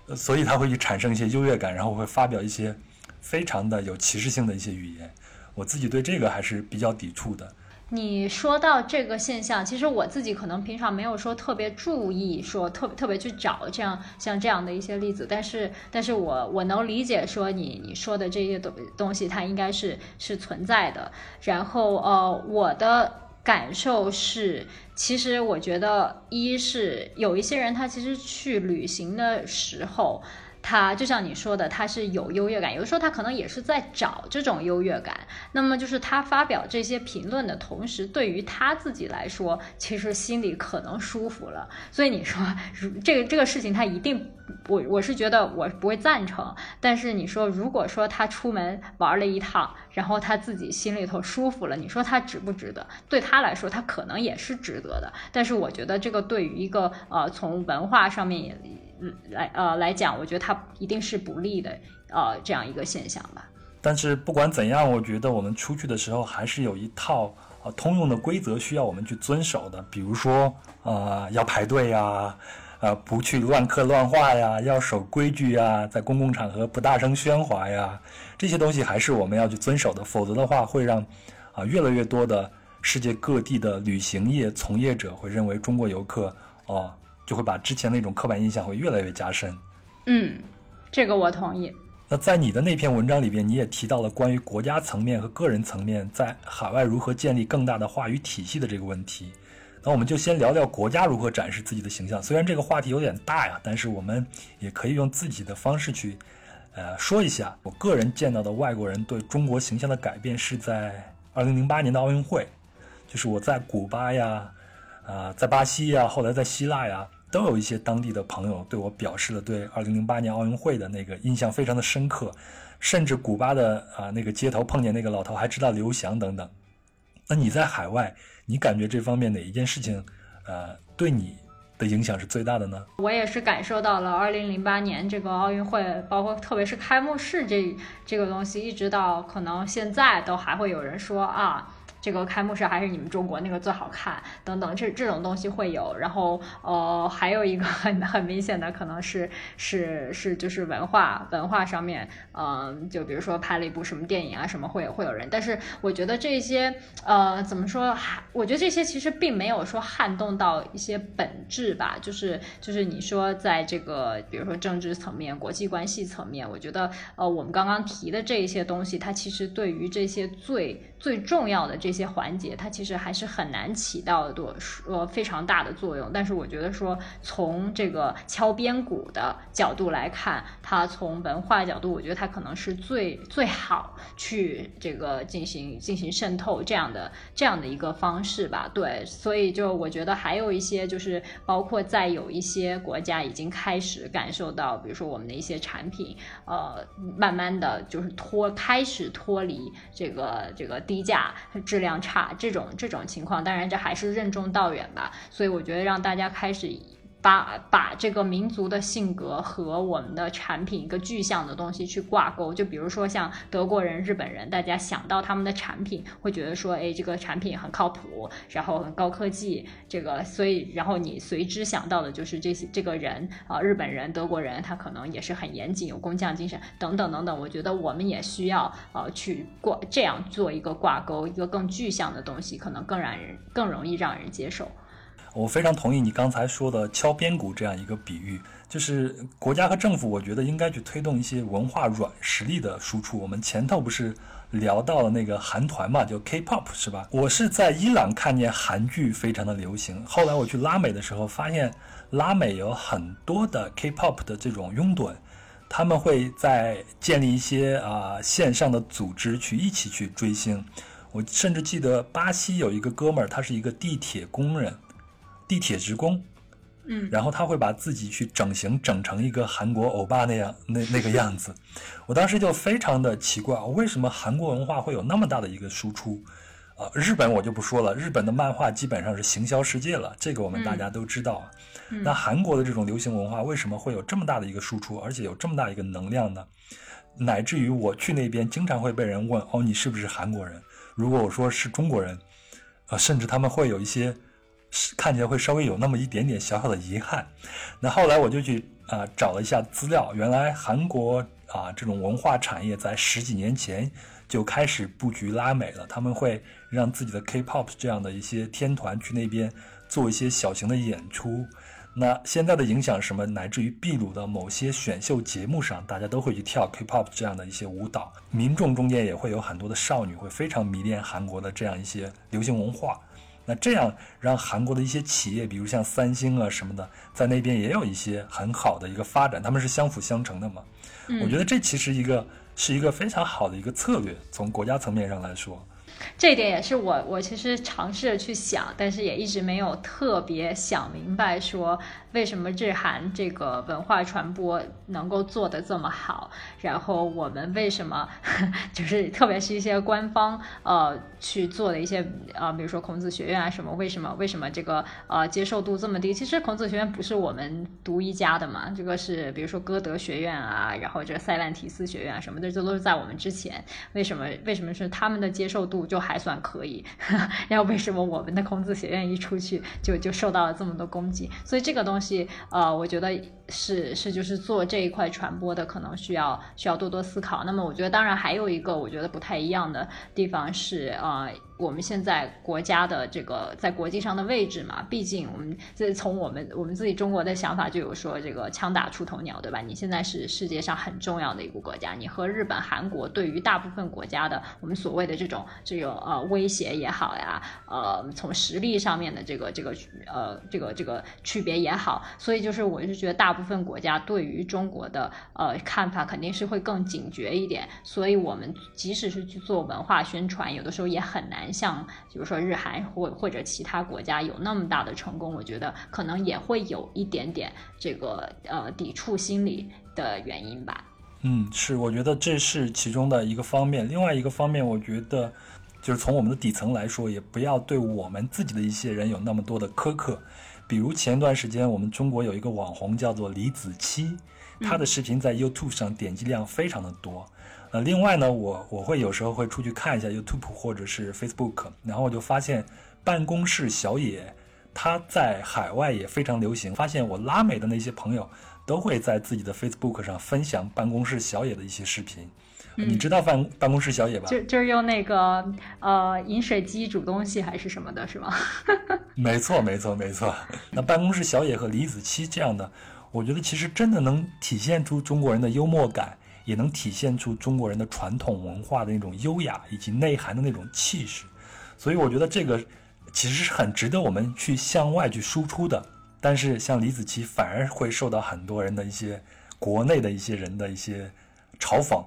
呃，所以他会去产生一些优越感，然后会发表一些非常的有歧视性的一些语言。我自己对这个还是比较抵触的。你说到这个现象，其实我自己可能平常没有说特别注意，说特别特别去找这样像这样的一些例子，但是，但是我我能理解说你你说的这些东东西，它应该是是存在的。然后，呃，我的感受是，其实我觉得，一是有一些人他其实去旅行的时候。他就像你说的，他是有优越感，有的时候他可能也是在找这种优越感。那么就是他发表这些评论的同时，对于他自己来说，其实心里可能舒服了。所以你说，如这个这个事情他一定，我我是觉得我不会赞成。但是你说，如果说他出门玩了一趟，然后他自己心里头舒服了，你说他值不值得？对他来说，他可能也是值得的。但是我觉得这个对于一个呃从文化上面也。嗯来呃来讲，我觉得它一定是不利的呃这样一个现象吧。但是不管怎样，我觉得我们出去的时候还是有一套呃通用的规则需要我们去遵守的。比如说呃要排队呀，呃不去乱刻乱画呀，要守规矩呀，在公共场合不大声喧哗呀，这些东西还是我们要去遵守的。否则的话，会让啊越来越多的世界各地的旅行业从业者会认为中国游客哦。就会把之前那种刻板印象会越来越加深。嗯，这个我同意。那在你的那篇文章里边，你也提到了关于国家层面和个人层面在海外如何建立更大的话语体系的这个问题。那我们就先聊聊国家如何展示自己的形象。虽然这个话题有点大呀，但是我们也可以用自己的方式去，呃，说一下。我个人见到的外国人对中国形象的改变是在2008年的奥运会，就是我在古巴呀，啊，在巴西呀，后来在希腊呀。都有一些当地的朋友对我表示了对2008年奥运会的那个印象非常的深刻，甚至古巴的啊那个街头碰见那个老头还知道刘翔等等。那你在海外，你感觉这方面哪一件事情，呃，对你的影响是最大的呢？我也是感受到了2008年这个奥运会，包括特别是开幕式这这个东西，一直到可能现在都还会有人说啊。这个开幕式还是你们中国那个最好看等等，这这种东西会有。然后呃，还有一个很 很明显的可能是是是就是文化文化上面，嗯，就比如说拍了一部什么电影啊什么会会有人。但是我觉得这些呃怎么说，我觉得这些其实并没有说撼动到一些本质吧，就是就是你说在这个比如说政治层面、国际关系层面，我觉得呃我们刚刚提的这一些东西，它其实对于这些最最重要的这些环节，它其实还是很难起到多呃非常大的作用。但是我觉得说从这个敲边鼓的角度来看，它从文化角度，我觉得它可能是最最好去这个进行进行渗透这样的这样的一个方式吧。对，所以就我觉得还有一些就是包括在有一些国家已经开始感受到，比如说我们的一些产品，呃，慢慢的就是脱开始脱离这个这个定低价、质量差这种这种情况。当然，这还是任重道远吧。所以我觉得让大家开始。把把这个民族的性格和我们的产品一个具象的东西去挂钩，就比如说像德国人、日本人，大家想到他们的产品，会觉得说，哎，这个产品很靠谱，然后很高科技，这个，所以然后你随之想到的就是这些这个人啊，日本人、德国人，他可能也是很严谨、有工匠精神等等等等。我觉得我们也需要呃去挂这样做一个挂钩，一个更具象的东西，可能更让人更容易让人接受。我非常同意你刚才说的敲边鼓这样一个比喻，就是国家和政府，我觉得应该去推动一些文化软实力的输出。我们前头不是聊到了那个韩团嘛，就 K-pop 是吧？我是在伊朗看见韩剧非常的流行，后来我去拉美的时候，发现拉美有很多的 K-pop 的这种拥趸，他们会在建立一些啊线上的组织去一起去追星。我甚至记得巴西有一个哥们儿，他是一个地铁工人。地铁职工，嗯，然后他会把自己去整形，整成一个韩国欧巴那样那那个样子。我当时就非常的奇怪，为什么韩国文化会有那么大的一个输出？啊，日本我就不说了，日本的漫画基本上是行销世界了，这个我们大家都知道。那韩国的这种流行文化为什么会有这么大的一个输出，而且有这么大一个能量呢？乃至于我去那边经常会被人问：“哦，你是不是韩国人？”如果我说是中国人，啊，甚至他们会有一些。看起来会稍微有那么一点点小小的遗憾，那后来我就去啊找了一下资料，原来韩国啊这种文化产业在十几年前就开始布局拉美了，他们会让自己的 K-pop 这样的一些天团去那边做一些小型的演出。那现在的影响什么，乃至于秘鲁的某些选秀节目上，大家都会去跳 K-pop 这样的一些舞蹈，民众中间也会有很多的少女会非常迷恋韩国的这样一些流行文化。那这样让韩国的一些企业，比如像三星啊什么的，在那边也有一些很好的一个发展，他们是相辅相成的嘛。我觉得这其实一个是一个非常好的一个策略，从国家层面上来说。这一点也是我我其实尝试着去想，但是也一直没有特别想明白说为什么日韩这个文化传播能够做得这么好，然后我们为什么 就是特别是一些官方呃去做的一些呃比如说孔子学院啊什么，为什么为什么这个呃接受度这么低？其实孔子学院不是我们独一家的嘛，这个是比如说歌德学院啊，然后这塞万提斯学院啊什么的，这都是在我们之前。为什么为什么是他们的接受度？就还算可以，然后为什么我们的孔子学院一出去就就受到了这么多攻击？所以这个东西，呃，我觉得是是就是做这一块传播的，可能需要需要多多思考。那么，我觉得当然还有一个我觉得不太一样的地方是，呃。我们现在国家的这个在国际上的位置嘛，毕竟我们这从我们我们自己中国的想法就有说这个枪打出头鸟，对吧？你现在是世界上很重要的一个国家，你和日本、韩国对于大部分国家的我们所谓的这种这个呃威胁也好呀，呃从实力上面的这个这个呃这个这个区别也好，所以就是我是觉得大部分国家对于中国的呃看法肯定是会更警觉一点，所以我们即使是去做文化宣传，有的时候也很难。像比如说日韩或或者其他国家有那么大的成功，我觉得可能也会有一点点这个呃抵触心理的原因吧。嗯，是，我觉得这是其中的一个方面。另外一个方面，我觉得就是从我们的底层来说，也不要对我们自己的一些人有那么多的苛刻。比如前段时间，我们中国有一个网红叫做李子柒，他的视频在 YouTube 上点击量非常的多。呃，另外呢，我我会有时候会出去看一下 YouTube 或者是 Facebook，然后我就发现办公室小野，它在海外也非常流行。发现我拉美的那些朋友都会在自己的 Facebook 上分享办公室小野的一些视频。你知道办办公室小野吧？就就是用那个呃饮水机煮东西还是什么的，是吗？没错，没错，没错。那办公室小野和李子柒这样的，我觉得其实真的能体现出中国人的幽默感，也能体现出中国人的传统文化的那种优雅以及内涵的那种气势。所以我觉得这个其实是很值得我们去向外去输出的。但是像李子柒反而会受到很多人的一些国内的一些人的一些嘲讽。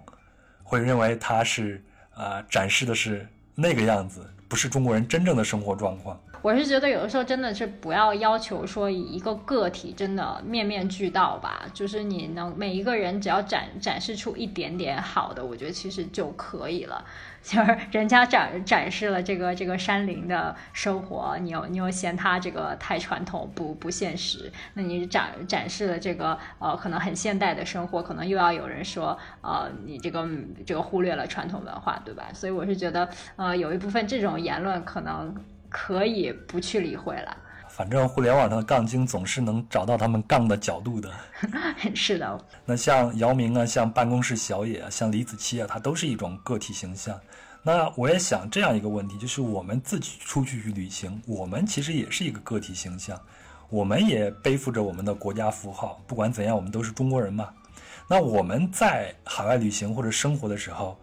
会认为他是呃展示的是那个样子，不是中国人真正的生活状况。我是觉得有的时候真的是不要要求说以一个个体真的面面俱到吧，就是你能每一个人只要展展示出一点点好的，我觉得其实就可以了。就是人家展展示了这个这个山林的生活，你又你又嫌他这个太传统不不现实，那你展展示了这个呃可能很现代的生活，可能又要有人说呃你这个这个忽略了传统文化，对吧？所以我是觉得呃有一部分这种言论可能可以不去理会了。反正互联网上的杠精总是能找到他们杠的角度的。是的。那像姚明啊，像办公室小野啊，像李子柒啊，他都是一种个体形象。那我也想这样一个问题，就是我们自己出去去旅行，我们其实也是一个个体形象，我们也背负着我们的国家符号。不管怎样，我们都是中国人嘛。那我们在海外旅行或者生活的时候，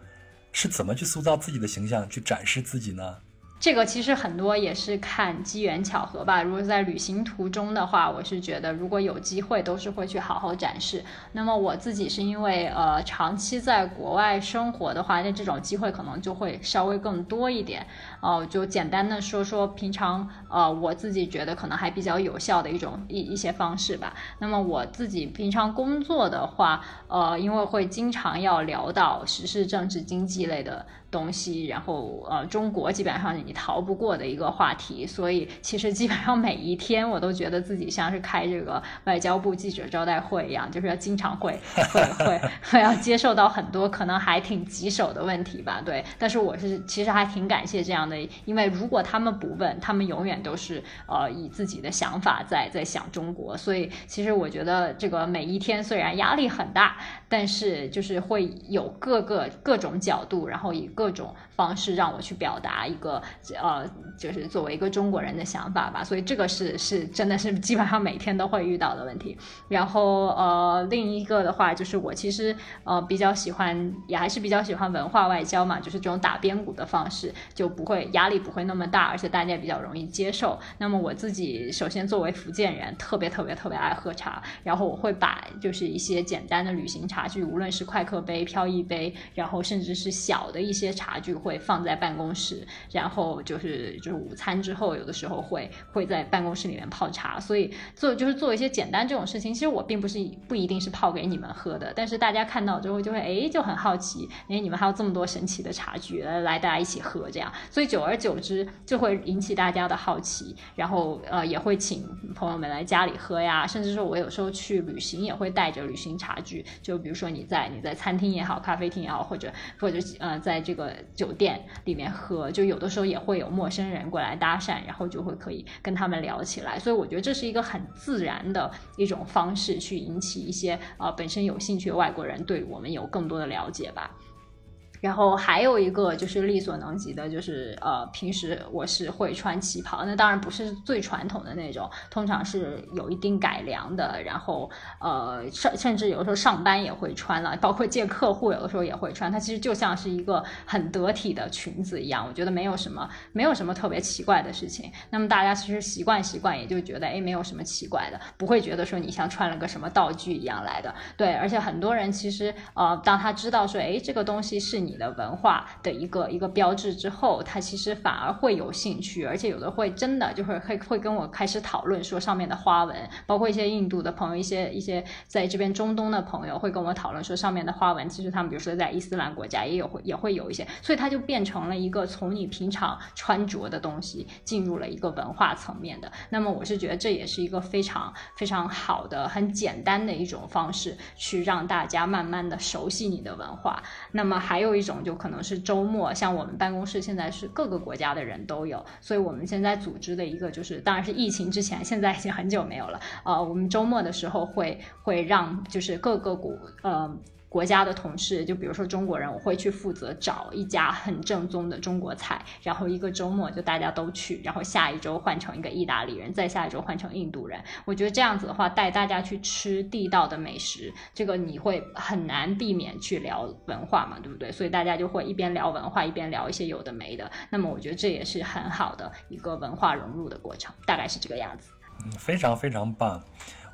是怎么去塑造自己的形象，去展示自己呢？这个其实很多也是看机缘巧合吧。如果在旅行途中的话，我是觉得如果有机会，都是会去好好展示。那么我自己是因为呃长期在国外生活的话，那这种机会可能就会稍微更多一点。哦，就简单的说说平常呃我自己觉得可能还比较有效的一种一一些方式吧。那么我自己平常工作的话，呃，因为会经常要聊到时事、政治、经济类的。东西，然后呃，中国基本上你逃不过的一个话题，所以其实基本上每一天我都觉得自己像是开这个外交部记者招待会一样，就是要经常会会会 会要接受到很多可能还挺棘手的问题吧，对。但是我是其实还挺感谢这样的，因为如果他们不问，他们永远都是呃以自己的想法在在想中国，所以其实我觉得这个每一天虽然压力很大，但是就是会有各个各种角度，然后以。各种方式让我去表达一个呃，就是作为一个中国人的想法吧，所以这个是是真的是基本上每天都会遇到的问题。然后呃，另一个的话就是我其实呃比较喜欢，也还是比较喜欢文化外交嘛，就是这种打边鼓的方式，就不会压力不会那么大，而且大家也比较容易接受。那么我自己首先作为福建人，特别特别特别爱喝茶，然后我会把就是一些简单的旅行茶具，无论是快客杯、飘逸杯，然后甚至是小的一些。茶具会放在办公室，然后就是就是午餐之后，有的时候会会在办公室里面泡茶，所以做就是做一些简单这种事情。其实我并不是不一定是泡给你们喝的，但是大家看到之后就会哎就很好奇，哎你们还有这么多神奇的茶具来大家一起喝这样，所以久而久之就会引起大家的好奇，然后呃也会请朋友们来家里喝呀，甚至说我有时候去旅行也会带着旅行茶具，就比如说你在你在餐厅也好，咖啡厅也好，或者或者呃在这。个酒店里面喝，就有的时候也会有陌生人过来搭讪，然后就会可以跟他们聊起来，所以我觉得这是一个很自然的一种方式，去引起一些啊本身有兴趣的外国人对我们有更多的了解吧。然后还有一个就是力所能及的，就是呃，平时我是会穿旗袍，那当然不是最传统的那种，通常是有一定改良的。然后呃，甚甚至有时候上班也会穿了，包括见客户有的时候也会穿。它其实就像是一个很得体的裙子一样，我觉得没有什么没有什么特别奇怪的事情。那么大家其实习惯习惯，也就觉得哎，没有什么奇怪的，不会觉得说你像穿了个什么道具一样来的。对，而且很多人其实呃，当他知道说哎，这个东西是你。你的文化的一个一个标志之后，他其实反而会有兴趣，而且有的会真的就会会会跟我开始讨论说上面的花纹，包括一些印度的朋友，一些一些在这边中东的朋友会跟我讨论说上面的花纹，其实他们比如说在伊斯兰国家也有会也会有一些，所以它就变成了一个从你平常穿着的东西进入了一个文化层面的。那么我是觉得这也是一个非常非常好的、很简单的一种方式，去让大家慢慢的熟悉你的文化。那么还有一种就可能是周末，像我们办公室现在是各个国家的人都有，所以我们现在组织的一个就是，当然是疫情之前，现在已经很久没有了。呃，我们周末的时候会会让就是各个国呃。国家的同事，就比如说中国人，我会去负责找一家很正宗的中国菜，然后一个周末就大家都去，然后下一周换成一个意大利人，再下一周换成印度人。我觉得这样子的话，带大家去吃地道的美食，这个你会很难避免去聊文化嘛，对不对？所以大家就会一边聊文化，一边聊一些有的没的。那么我觉得这也是很好的一个文化融入的过程，大概是这个样子。嗯，非常非常棒，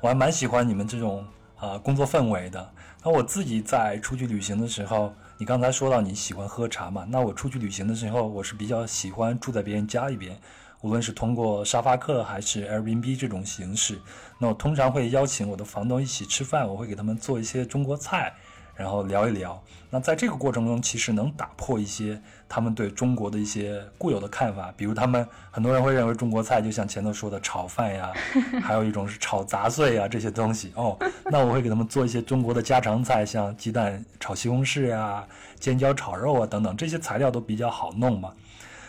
我还蛮喜欢你们这种呃工作氛围的。那我自己在出去旅行的时候，你刚才说到你喜欢喝茶嘛？那我出去旅行的时候，我是比较喜欢住在别人家里边，无论是通过沙发客还是 Airbnb 这种形式。那我通常会邀请我的房东一起吃饭，我会给他们做一些中国菜。然后聊一聊，那在这个过程中，其实能打破一些他们对中国的一些固有的看法，比如他们很多人会认为中国菜就像前头说的炒饭呀，还有一种是炒杂碎呀这些东西哦。那我会给他们做一些中国的家常菜，像鸡蛋炒西红柿呀、尖椒炒肉啊等等，这些材料都比较好弄嘛，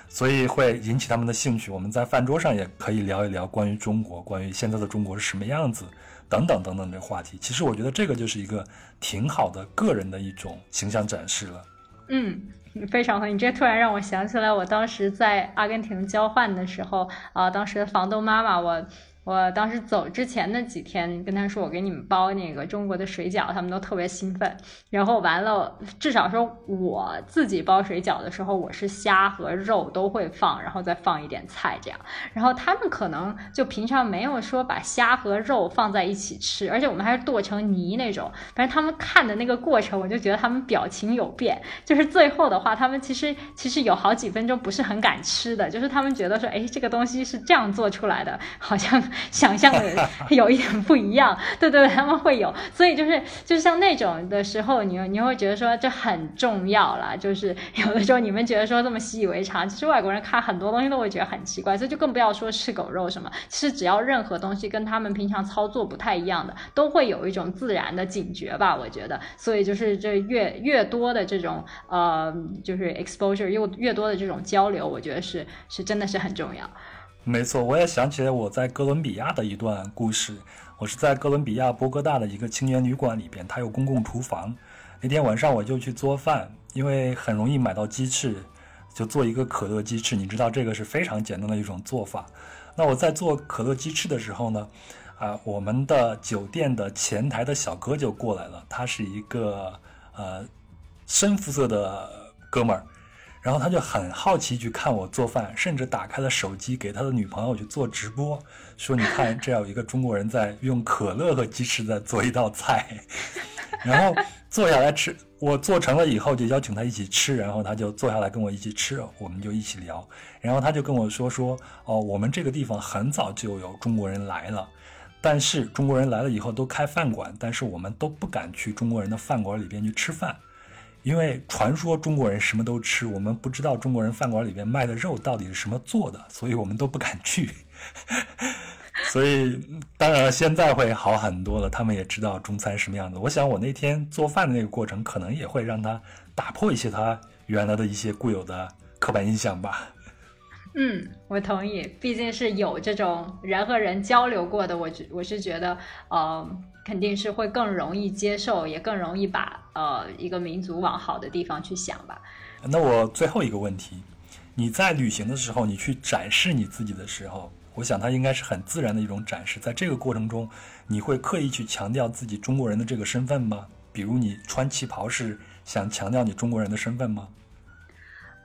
所以会引起他们的兴趣。我们在饭桌上也可以聊一聊关于中国，关于现在的中国是什么样子。等等等等这个话题，其实我觉得这个就是一个挺好的个人的一种形象展示了。嗯，非常好，你这突然让我想起来，我当时在阿根廷交换的时候啊，当时的房东妈妈我。我当时走之前那几天，跟他说我给你们包那个中国的水饺，他们都特别兴奋。然后完了，至少说我自己包水饺的时候，我是虾和肉都会放，然后再放一点菜这样。然后他们可能就平常没有说把虾和肉放在一起吃，而且我们还是剁成泥那种。反正他们看的那个过程，我就觉得他们表情有变。就是最后的话，他们其实其实有好几分钟不是很敢吃的，就是他们觉得说，哎，这个东西是这样做出来的，好像。想象的有一点不一样，对对，他们会有，所以就是就像那种的时候，你你会觉得说这很重要了，就是有的时候你们觉得说这么习以为常，其实外国人看很多东西都会觉得很奇怪，所以就更不要说吃狗肉什么，其实只要任何东西跟他们平常操作不太一样的，都会有一种自然的警觉吧，我觉得，所以就是这越越多的这种呃，就是 exposure 又越多的这种交流，我觉得是是真的是很重要。没错，我也想起来我在哥伦比亚的一段故事。我是在哥伦比亚波哥大的一个青年旅馆里边，它有公共厨房。那天晚上我就去做饭，因为很容易买到鸡翅，就做一个可乐鸡翅。你知道这个是非常简单的一种做法。那我在做可乐鸡翅的时候呢，啊，我们的酒店的前台的小哥就过来了，他是一个呃深肤色的哥们儿。然后他就很好奇去看我做饭，甚至打开了手机给他的女朋友去做直播，说：“你看，这有一个中国人在用可乐和鸡翅在做一道菜。”然后坐下来吃，我做成了以后就邀请他一起吃，然后他就坐下来跟我一起吃，我们就一起聊。然后他就跟我说：“说哦，我们这个地方很早就有中国人来了，但是中国人来了以后都开饭馆，但是我们都不敢去中国人的饭馆里边去吃饭。”因为传说中国人什么都吃，我们不知道中国人饭馆里面卖的肉到底是什么做的，所以我们都不敢去。所以当然了，现在会好很多了，他们也知道中餐什么样子。我想我那天做饭的那个过程，可能也会让他打破一些他原来的一些固有的刻板印象吧。嗯，我同意，毕竟是有这种人和人交流过的，我觉我是觉得，呃。肯定是会更容易接受，也更容易把呃一个民族往好的地方去想吧。那我最后一个问题，你在旅行的时候，你去展示你自己的时候，我想它应该是很自然的一种展示。在这个过程中，你会刻意去强调自己中国人的这个身份吗？比如你穿旗袍是想强调你中国人的身份吗？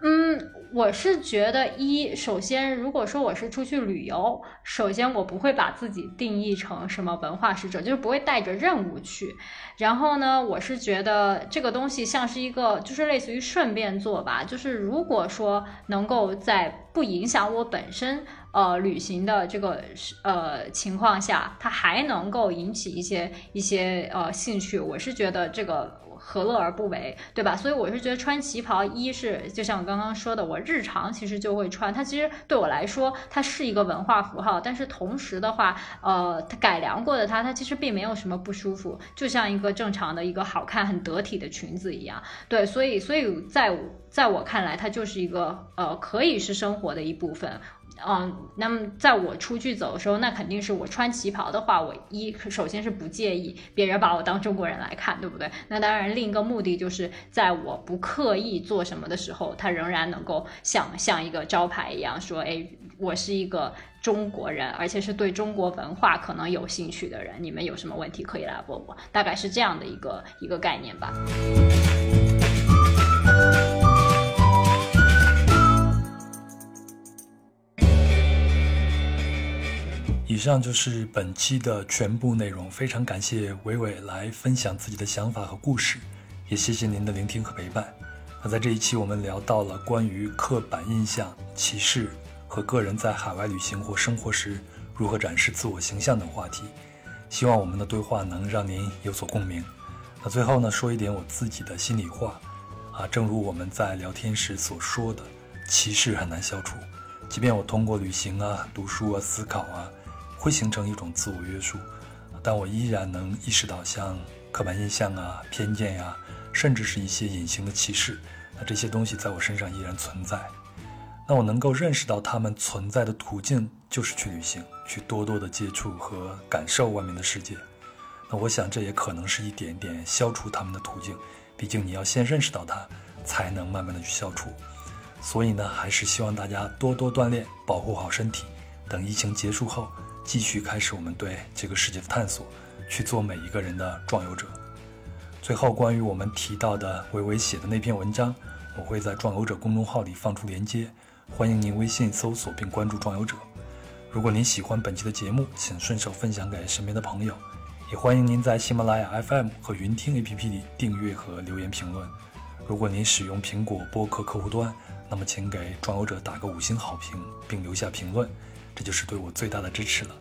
嗯。我是觉得一，首先如果说我是出去旅游，首先我不会把自己定义成什么文化使者，就是不会带着任务去。然后呢，我是觉得这个东西像是一个，就是类似于顺便做吧。就是如果说能够在不影响我本身呃旅行的这个呃情况下，它还能够引起一些一些呃兴趣，我是觉得这个。何乐而不为，对吧？所以我是觉得穿旗袍，一是就像我刚刚说的，我日常其实就会穿它。其实对我来说，它是一个文化符号。但是同时的话，呃，它改良过的它，它其实并没有什么不舒服，就像一个正常的一个好看、很得体的裙子一样。对，所以，所以在在我看来，它就是一个呃，可以是生活的一部分。嗯，那么在我出去走的时候，那肯定是我穿旗袍的话，我一首先是不介意别人把我当中国人来看，对不对？那当然，另一个目的就是在我不刻意做什么的时候，他仍然能够像像一个招牌一样说，哎，我是一个中国人，而且是对中国文化可能有兴趣的人。你们有什么问题可以来问我，大概是这样的一个一个概念吧。以上就是本期的全部内容，非常感谢伟伟来分享自己的想法和故事，也谢谢您的聆听和陪伴。那在这一期，我们聊到了关于刻板印象、歧视和个人在海外旅行或生活时如何展示自我形象等话题，希望我们的对话能让您有所共鸣。那最后呢，说一点我自己的心里话啊，正如我们在聊天时所说的，歧视很难消除，即便我通过旅行啊、读书啊、思考啊。会形成一种自我约束，但我依然能意识到，像刻板印象啊、偏见呀，甚至是一些隐形的歧视，那这些东西在我身上依然存在。那我能够认识到它们存在的途径，就是去旅行，去多多的接触和感受外面的世界。那我想，这也可能是一点点消除它们的途径。毕竟你要先认识到它，才能慢慢的去消除。所以呢，还是希望大家多多锻炼，保护好身体。等疫情结束后。继续开始我们对这个世界的探索，去做每一个人的壮游者。最后，关于我们提到的微微写的那篇文章，我会在壮游者公众号里放出链接，欢迎您微信搜索并关注壮游者。如果您喜欢本期的节目，请顺手分享给身边的朋友，也欢迎您在喜马拉雅 FM 和云听 APP 里订阅和留言评论。如果您使用苹果播客客户端，那么请给壮游者打个五星好评并留下评论。这就是对我最大的支持了。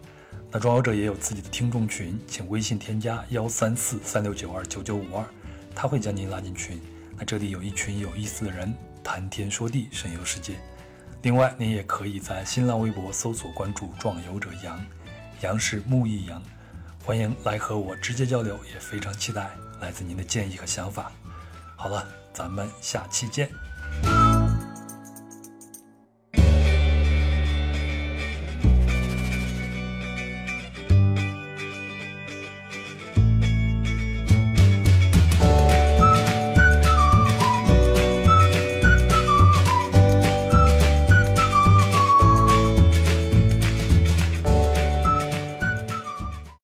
那装游者也有自己的听众群，请微信添加幺三四三六九二九九五二，他会将您拉进群。那这里有一群有意思的人，谈天说地，神游世界。另外，您也可以在新浪微博搜索关注“壮游者杨”，杨是木易杨，欢迎来和我直接交流，也非常期待来自您的建议和想法。好了，咱们下期见。